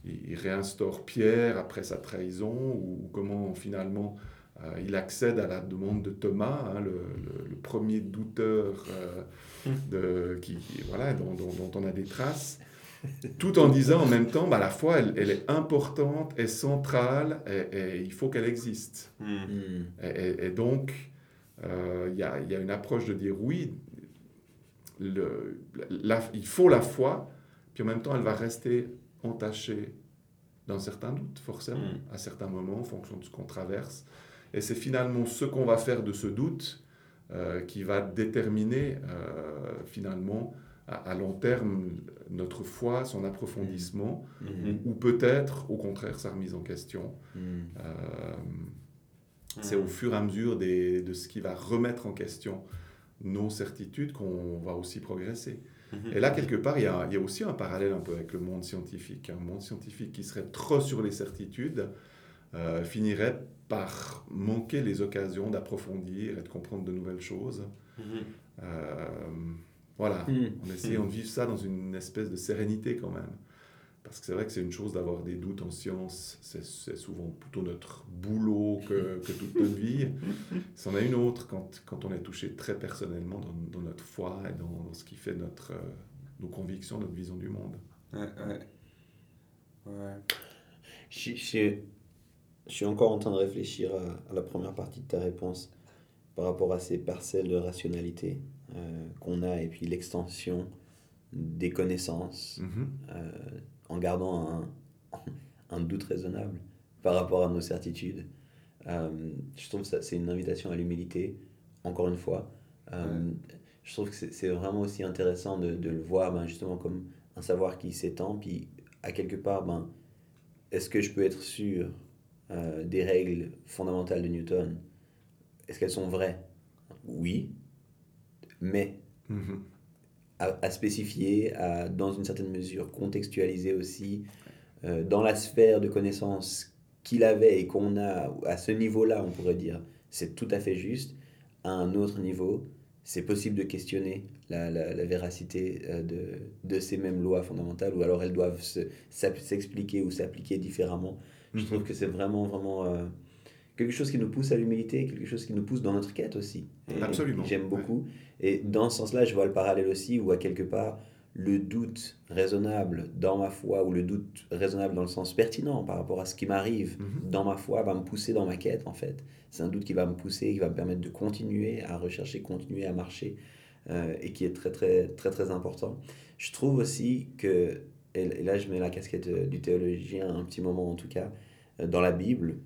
il- il réinstaure Pierre après sa trahison, ou comment finalement euh, il accède à la demande de Thomas, hein, le, le- le premier douteur euh, de, qui, voilà, dont, dont- dont on a des traces, tout en disant en même temps, bah, la foi, elle, elle est importante, est centrale, et, et il faut qu'elle existe. Hmm. Et, et- et donc, euh, il y, a, il y a une approche de dire oui, le, la- il faut la foi, puis en même temps, elle va rester entachée d'un certain doute, forcément, Mm. à certains moments, en fonction de ce qu'on traverse. Et c'est finalement ce qu'on va faire de ce doute euh, qui va déterminer euh, finalement à, à long terme notre foi, son approfondissement, Hmm. ou peut-être au contraire sa remise en question. Euh, c'est au fur et à mesure des- de ce qui va remettre en question nos certitudes qu'on va aussi progresser. Et là, quelque part, il y, a, il y a aussi un parallèle un peu avec le monde scientifique. Un monde scientifique qui serait trop sur les certitudes euh, finirait par manquer les occasions d'approfondir et de comprendre de nouvelles choses. Euh, voilà, Hmm. en essayant de vivre ça dans une espèce de sérénité quand même. Parce que c'est vrai que c'est une chose d'avoir des doutes en science, c'est c'est souvent plutôt notre boulot que, que toute notre vie. C'en a une autre quand, quand on est touché très personnellement dans, dans notre foi et dans, dans ce qui fait notre, euh, nos convictions, notre vision du monde. Ouais, ouais. Ouais. Je, je- je suis encore en train de réfléchir à, à la première partie de ta réponse par rapport à ces parcelles de rationalité euh, qu'on a et puis l'extension des connaissances euh, en gardant un, [laughs] un doute raisonnable par rapport à nos certitudes. Euh, je trouve que c'est une invitation à l'humilité, encore une fois. Euh, Je trouve que c'est, vraiment aussi intéressant de, de le voir ben, justement comme un savoir qui s'étend, puis à quelque part, ben, est-ce que je peux être sûr euh, des règles fondamentales de Newton? Est-ce qu'elles sont vraies? Oui, mais Mhm. À, à spécifier, à, dans une certaine mesure, contextualiser aussi euh, dans la sphère de connaissances qu'il avait et qu'on a à ce niveau-là, on pourrait dire, c'est tout à fait juste. À un autre niveau, c'est possible de questionner la, la, la véracité euh, de, de ces mêmes lois fondamentales, ou alors elles doivent se- s'expliquer ou s'appliquer différemment. Je trouve que c'est vraiment, vraiment euh, quelque chose qui nous pousse à l'humilité, quelque chose qui nous pousse dans notre quête aussi. Et Absolument, J'aime beaucoup. Et dans ce sens-là, je vois le parallèle aussi où, à quelque part, le doute raisonnable dans ma foi, ou le doute raisonnable dans le sens pertinent par rapport à ce qui m'arrive Mhm. dans ma foi, va me pousser dans ma quête, en fait. C'est un doute qui va me pousser, qui va me permettre de continuer à rechercher, continuer à marcher, euh, et qui est très, très, très, très important. Je trouve aussi que, et et là je mets la casquette euh, du théologien un petit moment en tout cas, euh, dans la Bible,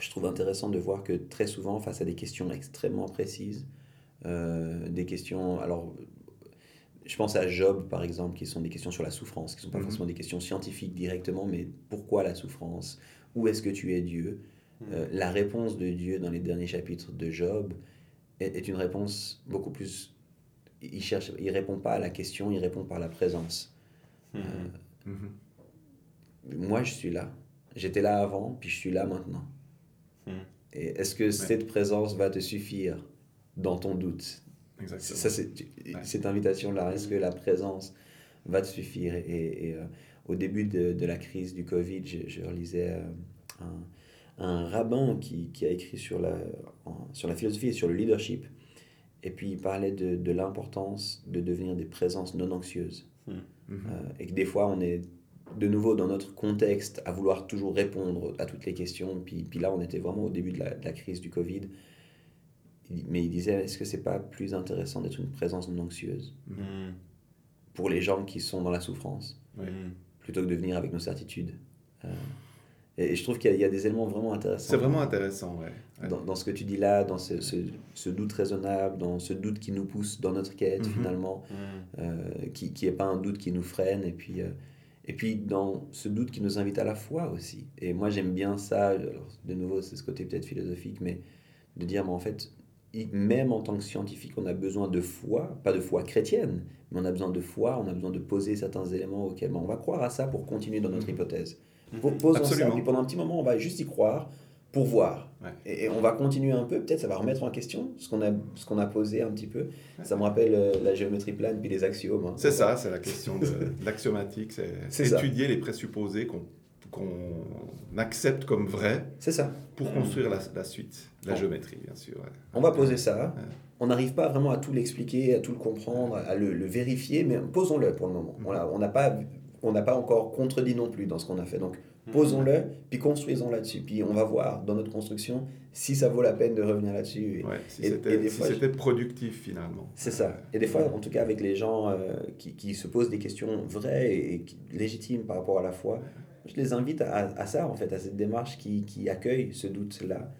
je trouve intéressant de voir que très souvent, face à des questions extrêmement précises, euh, des questions, alors je pense à Job par exemple, qui sont des questions sur la souffrance, qui ne sont pas Mhm. forcément des questions scientifiques directement, mais pourquoi la souffrance? Où est-ce que tu es Dieu? Euh, La réponse de Dieu dans les derniers chapitres de Job est, est une réponse beaucoup plus... Il cherche, il répond pas à la question, il répond par la présence. Mhm. Mhm. Moi, je suis là. J'étais là avant, puis je suis là maintenant. Et est-ce que cette présence va te suffire dans ton doute? Exactement. Ça, c'est, Ouais. Cette invitation-là, est-ce que la présence va te suffire? Et, et, euh, au début de, de la crise du Covid, je, je relisais euh, un, un rabbin qui, qui a écrit sur la, en- sur la philosophie et sur le leadership. Et puis il parlait de, de l'importance de devenir des présences non anxieuses. Mhm. Euh, et que des fois, on est de nouveau dans notre contexte à vouloir toujours répondre à toutes les questions. Puis, puis là, on était vraiment au début de la, de la crise du Covid. Mais il disait, est-ce que c'est pas plus intéressant d'être une présence non anxieuse Mm. pour les gens qui sont dans la souffrance, plutôt que de venir avec nos certitudes Euh, et, et je trouve qu'il y, a- il y a des éléments vraiment intéressants C'est vraiment intéressant, ouais. Ouais. dans, dans ce que tu dis là, dans ce, ce, ce doute raisonnable, dans ce doute qui nous pousse dans notre quête Mhm. finalement, Mm. euh, qui qui est pas un doute qui nous freine, et puis, euh, et puis dans ce doute qui nous invite à la foi aussi. Et moi j'aime bien ça, alors, de nouveau c'est ce côté peut-être philosophique, mais de dire, mais en fait, même en tant que scientifique, on a besoin de foi, pas de foi chrétienne, mais on a besoin de foi, on a besoin de poser certains éléments auxquels ben, on va croire à ça pour continuer dans notre Mhm. hypothèse. Po- Posons ça, Absolument. puis pendant un petit moment, on va juste y croire pour voir. Ouais. Et, et on va continuer un peu, peut-être ça va remettre en question ce qu'on a, ce qu'on a posé un petit peu. Ça me rappelle euh, la géométrie plane puis les axiomes. hein. C'est ça, c'est la question de, de [laughs] l'axiomatique, c'est ça. étudier les présupposés qu'on qu'on accepte comme vrais C'est ça. pour construire la, la suite, la géométrie, bien sûr. ouais. On va poser ça. Ouais. On n'arrive pas vraiment à tout l'expliquer, à tout le comprendre, à le, le vérifier, mais posons-le pour le moment. Voilà, on n'a pas, on pas encore contredit non plus dans ce qu'on a fait. Donc Mm. Posons-le, puis construisons là-dessus. Puis on va voir dans notre construction si ça vaut la peine de revenir là-dessus. Et- Ouais, si c'était si productif finalement. C'est ça. Et des fois, en tout cas, avec les gens euh, qui, qui se posent des questions vraies et, légitimes par rapport à la foi, je les invite à, à ça, en fait, à cette démarche qui, qui accueille ce doute-là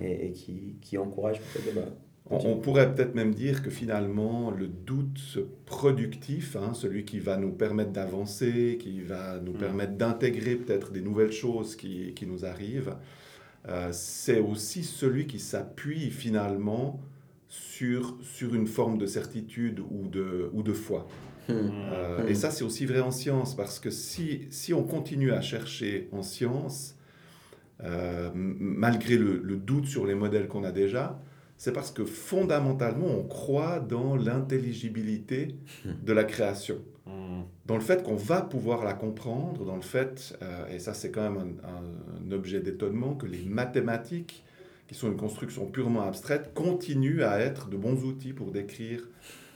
et, et qui, qui encourage peut-être. bah, On, on pourrait peut-être même dire que finalement, le doute productif, hein, celui qui va nous permettre d'avancer, qui va nous Mm. permettre d'intégrer peut-être des nouvelles choses qui, qui nous arrivent, euh, c'est aussi celui qui s'appuie finalement sur, sur une forme de certitude ou de, ou de foi. hmm, Euh, Mm. Et ça, c'est aussi vrai en science, parce que si, si on continue à chercher en science, euh, malgré le, le doute sur les modèles qu'on a déjà, c'est parce que fondamentalement, on croit dans l'intelligibilité de la création, Mm. dans le fait qu'on va pouvoir la comprendre, dans le fait, euh, et ça c'est quand même un, objet d'étonnement, que les mathématiques, qui sont une construction purement abstraite, continuent à être de bons outils pour décrire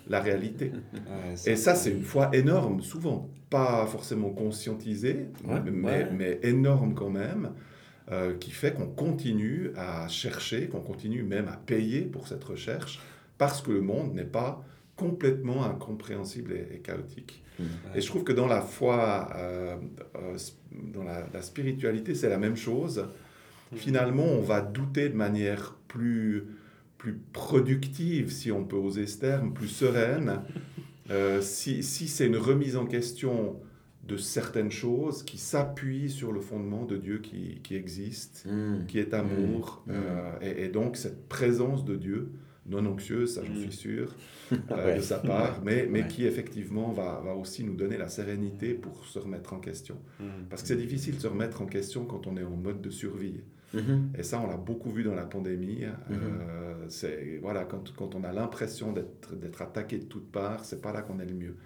la réalité. [laughs] Ouais, Et ça, c'est une foi énorme, souvent. Pas forcément conscientisée, Ouais, mais, ouais. mais énorme quand même, euh, qui fait qu'on continue à chercher, qu'on continue même à payer pour cette recherche, parce que le monde n'est pas complètement incompréhensible et, et chaotique. hmm. Et je trouve que dans la foi, euh, euh, dans la, la spiritualité, c'est la même chose. Finalement, on va douter de manière plus, plus productive, si on peut oser ce terme, plus sereine, euh, si, si c'est une remise en question de certaines choses qui s'appuient sur le fondement de Dieu qui, qui existe, Hmm. qui est amour, Mm. euh, et, et donc cette présence de Dieu, non anxieuse, ça j'en Mm. suis sûr, [laughs] euh, Ouais. de sa part, mais, mais Ouais. qui effectivement va, va aussi nous donner la sérénité pour se remettre en question. Mm. Parce que c'est difficile de se remettre en question quand on est en mode de survie. Mhm. Et ça, on l'a beaucoup vu dans la pandémie. Mm-hmm. Euh, c'est voilà, quand, quand on a l'impression d'être d'être attaqué de toutes parts, c'est pas là qu'on est le mieux.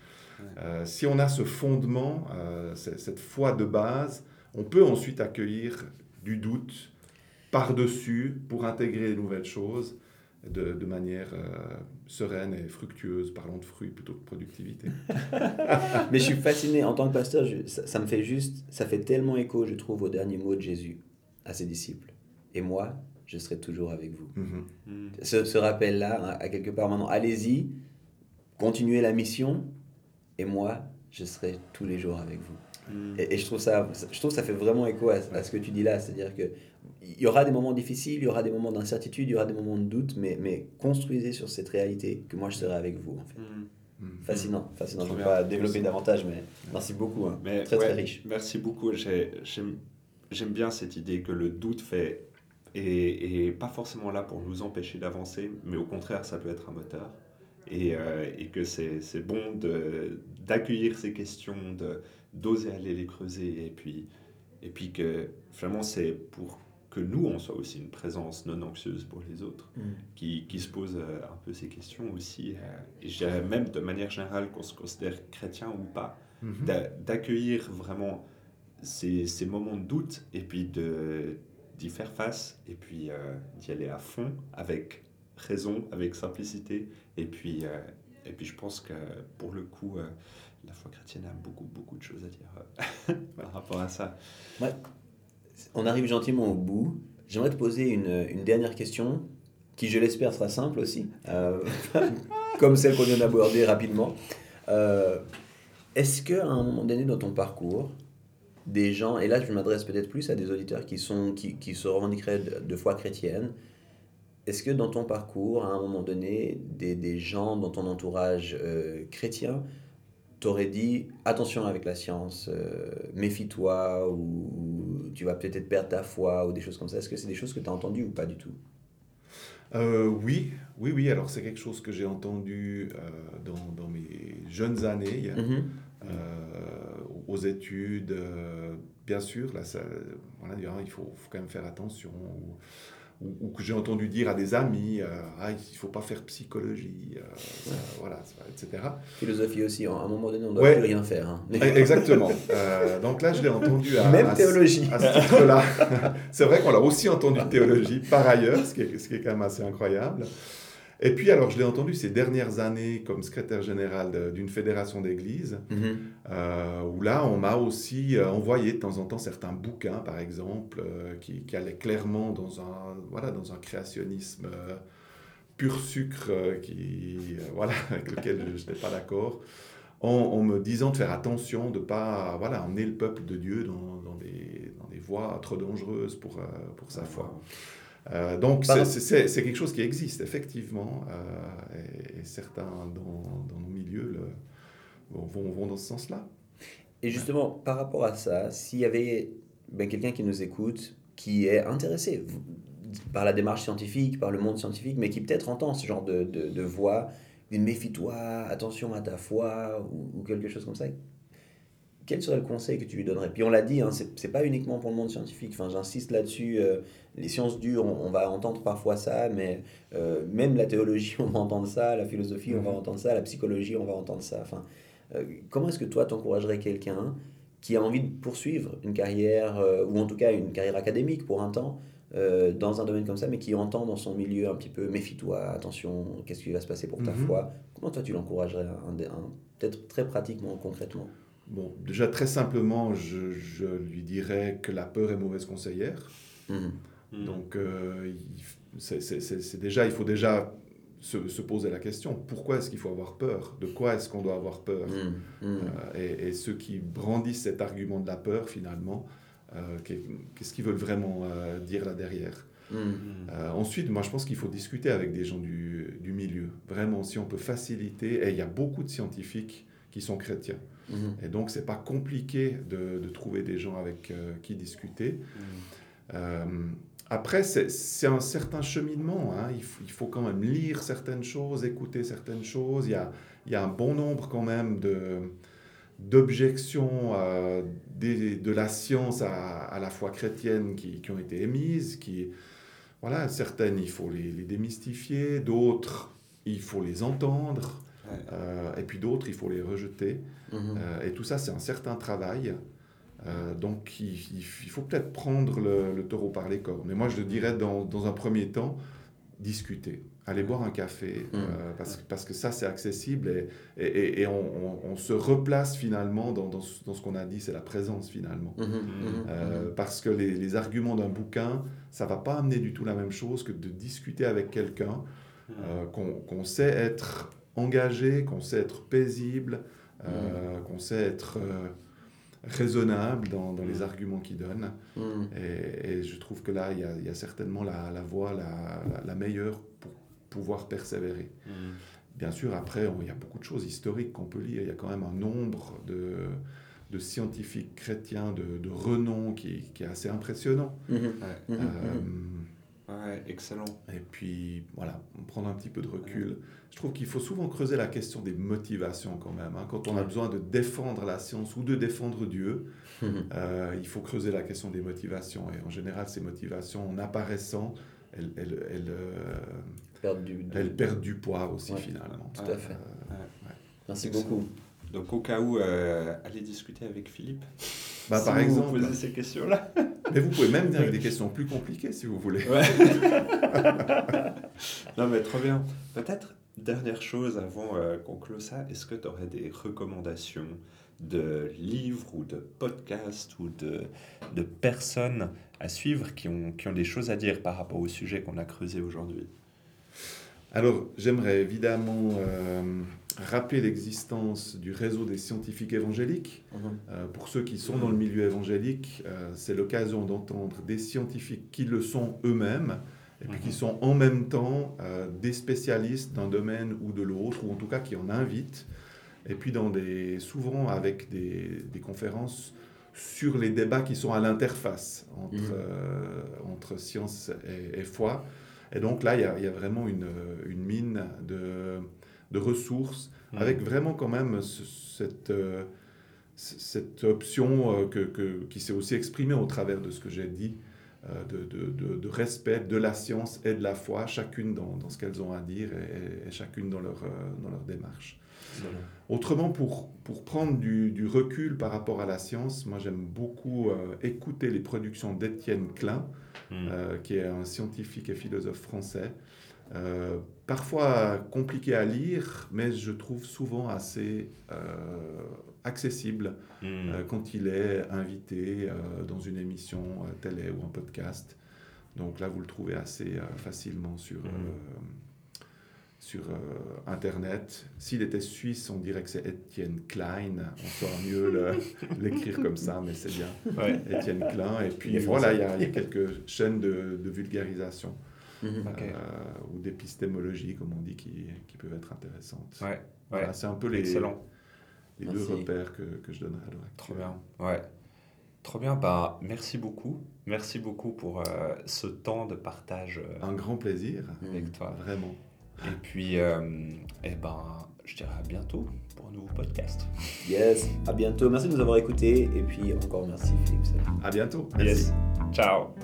Euh, si on a ce fondement, euh, cette foi de base, on peut ensuite accueillir du doute par-dessus pour intégrer de nouvelles choses de, de manière euh, sereine et fructueuse. Parlons de fruits plutôt que de productivité. [laughs] Mais je suis fasciné en tant que pasteur, je- ça, ça me fait juste, ça fait tellement écho, je trouve, aux derniers mots de Jésus à ses disciples. Et moi, je serai toujours avec vous. Mhm. Mm. Ce, ce rappel-là, hein, à quelque part maintenant, allez-y, continuez la mission, et moi, je serai tous les jours avec vous. Mm. Et, et je, trouve ça, je trouve que ça fait vraiment écho à, à ce que tu dis là, c'est-à-dire que il y aura des moments difficiles, il y aura des moments d'incertitude, il y aura des moments de doute, mais, mais construisez sur cette réalité que moi je serai avec vous. En fait. Mm. Mhm. Fascinant, fascinant. Je ne vais pas développer davantage, mais merci beaucoup. hein. Mais très très riche. Merci beaucoup. J'ai- J'aime bien cette idée que le doute fait est, est pas forcément là pour nous empêcher d'avancer, mais au contraire, ça peut être un moteur. Et, euh, et que c'est bon d'accueillir ces questions, d'oser aller les creuser, et puis, et puis que finalement, c'est pour que nous, on soit aussi une présence non anxieuse pour les autres Mm. qui, qui se pose euh, un peu ces questions aussi. euh, et même de manière générale qu'on se considère chrétien ou pas, Mhm. d'a- d'accueillir vraiment ces, ces moments de doute et puis d'y faire face et puis euh, d'y aller à fond avec raison, avec simplicité. Et puis, euh, et puis je pense que pour le coup, euh, la foi chrétienne a beaucoup, beaucoup de choses à dire [laughs] par rapport à ça. Ouais. On arrive gentiment au bout. J'aimerais te poser une, une dernière question qui, je l'espère, sera simple aussi, euh, [laughs] comme celle qu'on vient d'aborder rapidement. Euh, Est-ce qu'à un moment donné dans ton parcours, des gens, et là je m'adresse peut-être plus à des auditeurs qui, sont, qui, qui se revendiqueraient de foi chrétienne, est-ce que dans ton parcours, à un moment donné, des, des gens dans ton entourage euh, chrétien t'auraient dit attention avec la science, euh, méfie-toi, ou tu vas peut-être perdre ta foi, ou des choses comme ça Est-ce que c'est des choses que tu as entendues ou pas du tout? Euh, oui, oui, oui. Alors c'est quelque chose que j'ai entendu euh, dans, dans mes jeunes années, Mhm. euh, aux études. bien sûr, là, ça, voilà, il faut, faut quand même faire attention. Ou, ou- ou que j'ai entendu dire à des amis, euh, ah, il ne faut pas faire psychologie, euh, ça, voilà, ça, etc. Philosophie aussi, à un moment donné, on ne doit Ouais. plus rien faire. hein. Eh, Exactement. Euh, donc là, je l'ai entendu à, Même à théologie. à ce titre-là. [laughs] C'est vrai qu'on l'a aussi entendu théologie par ailleurs, ce qui, est, ce qui est quand même assez incroyable. Et puis, alors, je l'ai entendu ces dernières années comme secrétaire général d'une fédération d'églises, Mhm. euh, où là, on m'a aussi euh, envoyé de temps en temps certains bouquins, par exemple, euh, qui, qui allaient clairement dans un, voilà, dans un créationnisme pur sucre, qui, [laughs] voilà, avec lequel je n'étais pas d'accord, en, en me disant de faire attention, de ne pas voilà, emmener le peuple de Dieu dans, dans des, dans des voies trop dangereuses pour, pour sa foi. Euh, donc c'est- quelque chose qui existe, effectivement, euh, et, et certains dans, dans nos milieux le, vont, dans ce sens-là. Et justement, par rapport à ça, s'il y avait ben, quelqu'un qui nous écoute, qui est intéressé par la démarche scientifique, par le monde scientifique, mais qui peut-être entend ce genre de, de, de voix, une méfie-toi, attention à ta foi, ou, ou quelque chose comme ça, quel serait le conseil que tu lui donnerais? Puis on l'a dit, hein, c'est pas uniquement pour le monde scientifique, enfin, j'insiste là-dessus, euh, les sciences dures, on, on va entendre parfois ça, mais euh, même la théologie, [laughs] on va entendre ça, la philosophie, on va Mhm. entendre ça, la psychologie, on va entendre ça. Enfin, euh, comment est-ce que toi, t'encouragerais quelqu'un qui a envie de poursuivre une carrière, ou en tout cas une carrière académique pour un temps, euh, dans un domaine comme ça, mais qui entend dans son milieu un petit peu, méfie-toi, attention, qu'est-ce qui va se passer pour ta Mhm. foi? Comment toi, tu l'encouragerais, peut-être très pratiquement, concrètement? Bon, déjà très simplement, je, je lui dirais que la peur est mauvaise conseillère. Mhm. Donc, euh, c'est déjà, il faut déjà se, se poser la question pourquoi est-ce qu'il faut avoir peur? De quoi est-ce qu'on doit avoir peur? Mhm. Euh, et, et ceux qui brandissent cet argument de la peur, finalement, euh, qu'est- qu'est-ce qu'ils veulent vraiment euh, dire là derrière? Mhm. Ensuite, moi, je pense qu'il faut discuter avec des gens du, du milieu. Vraiment, si on peut faciliter, et il y a beaucoup de scientifiques qui sont chrétiens. Mhm. Et donc, c'est pas compliqué de, de trouver des gens avec euh, qui discuter. Mm. Euh, après, c'est un certain cheminement. hein. Il, faut, il faut quand même lire certaines choses, écouter certaines choses. Il y a, il y a un bon nombre quand même de d'objections euh, de la science à, à la foi chrétienne qui, qui ont été émises. Qui, voilà, certaines, il faut les, les démystifier. D'autres, il faut les entendre. Euh, et puis d'autres, il faut les rejeter. Mhm. Euh, et tout ça, c'est un certain travail. Euh, donc, il, faut peut-être prendre le, le taureau par les cornes. Mais moi, je dirais, dans, dans un premier temps, discuter. Aller boire un café, euh, parce, que- parce que ça, c'est accessible et, et, on, on- on se replace finalement dans, dans ce, qu'on a dit, c'est la présence finalement. Mhm. Mhm. Parce que les, les arguments d'un bouquin, ça va pas amener du tout la même chose que de discuter avec quelqu'un qu'on qu'on sait être engagé, qu'on sait être paisible, euh, qu'on sait être euh, raisonnable dans, dans les Mm. arguments qu'il donne. Mhm. Et, et je trouve que là, il y a, il y a certainement la, la voie la, la- la meilleure pour pouvoir persévérer. Mm. Bien sûr, après, on- il y a beaucoup de choses historiques qu'on peut lire. Il y a quand même un nombre de, de scientifiques chrétiens de, de renom qui, qui est assez impressionnant. Mhm. Ouais. Mhm. Euh, Ouais, excellent. et puis, voilà, prendre un petit peu de recul. Je trouve qu'il faut souvent creuser la question des motivations quand même. hein. Quand on a besoin de défendre la science ou de défendre Dieu, [laughs] euh, il faut creuser la question des motivations. Et en général, ces motivations, en apparaissant, elles, elles, elles, euh, Perdre du- du- elles perdent du poids aussi Ouais. finalement. Tout à fait. Euh, Merci Excellent. beaucoup. Donc au cas où, euh, allez discuter avec Philippe. Bah, si par vous exemple. vous posez ces questions-là. Mais vous pouvez même venir avec [laughs] des questions plus compliquées si vous voulez. Ouais. [laughs] non, mais trop bien. Peut-être, dernière chose avant euh, qu'on close ça, est-ce que tu aurais des recommandations de livres ou de podcasts ou de, de personnes à suivre qui ont, qui ont des choses à dire par rapport au sujet qu'on a creusé aujourd'hui? Alors, j'aimerais évidemment euh, rappeler l'existence du réseau des scientifiques évangéliques. Euh, pour ceux qui sont dans le milieu évangélique, euh, c'est l'occasion d'entendre des scientifiques qui le sont eux-mêmes et puis qui Mhm. sont en même temps euh, des spécialistes d'un domaine ou de l'autre, ou en tout cas qui en invitent. Et puis dans des, souvent avec des, des conférences sur les débats qui sont à l'interface entre, Mhm. euh, entre science et, et foi. Et donc là, il y y a vraiment une, une mine de, de ressources avec vraiment quand même ce- cette, euh, cette option euh, que, que- qui s'est aussi exprimée au travers de ce que j'ai dit, euh, de, de- de- de respect de la science et de la foi, chacune dans, dans ce qu'elles ont à dire et, et chacune dans leur, dans leur démarche. Autrement, pour, pour prendre du, du recul par rapport à la science, moi j'aime beaucoup euh, écouter les productions d'Étienne Klein, Mm. euh, qui est un scientifique et philosophe français. Euh, parfois compliqué à lire, mais je trouve souvent assez euh, accessible euh, quand il est invité euh, dans une émission télé ou un podcast. Donc là, vous le trouvez assez facilement sur, euh, sur Internet. S'il était suisse, on dirait que c'est Étienne Klein. On saura mieux [laughs] l'écrire comme ça, mais c'est bien. Ouais. Étienne Klein. Et puis voilà, il y, a, il y a quelques chaînes de, de vulgarisation Mhm. Ok. euh, ou d'épistémologie, comme on dit, qui, qui peuvent être intéressantes. Ouais, Voilà, ouais. c'est un peu les, Excellent. les deux repères que, que je donnerais à l'heure Trop bien. Ouais. Trop bien. Bah, merci beaucoup. Merci beaucoup pour euh, ce temps de partage euh, Un grand plaisir, avec toi. vraiment. Et puis, euh, eh ben, je dirais à bientôt pour un nouveau podcast. Yes, à bientôt. Merci de nous avoir écoutés. Et puis encore merci Philippe. À bientôt. Merci. Yes. Ciao.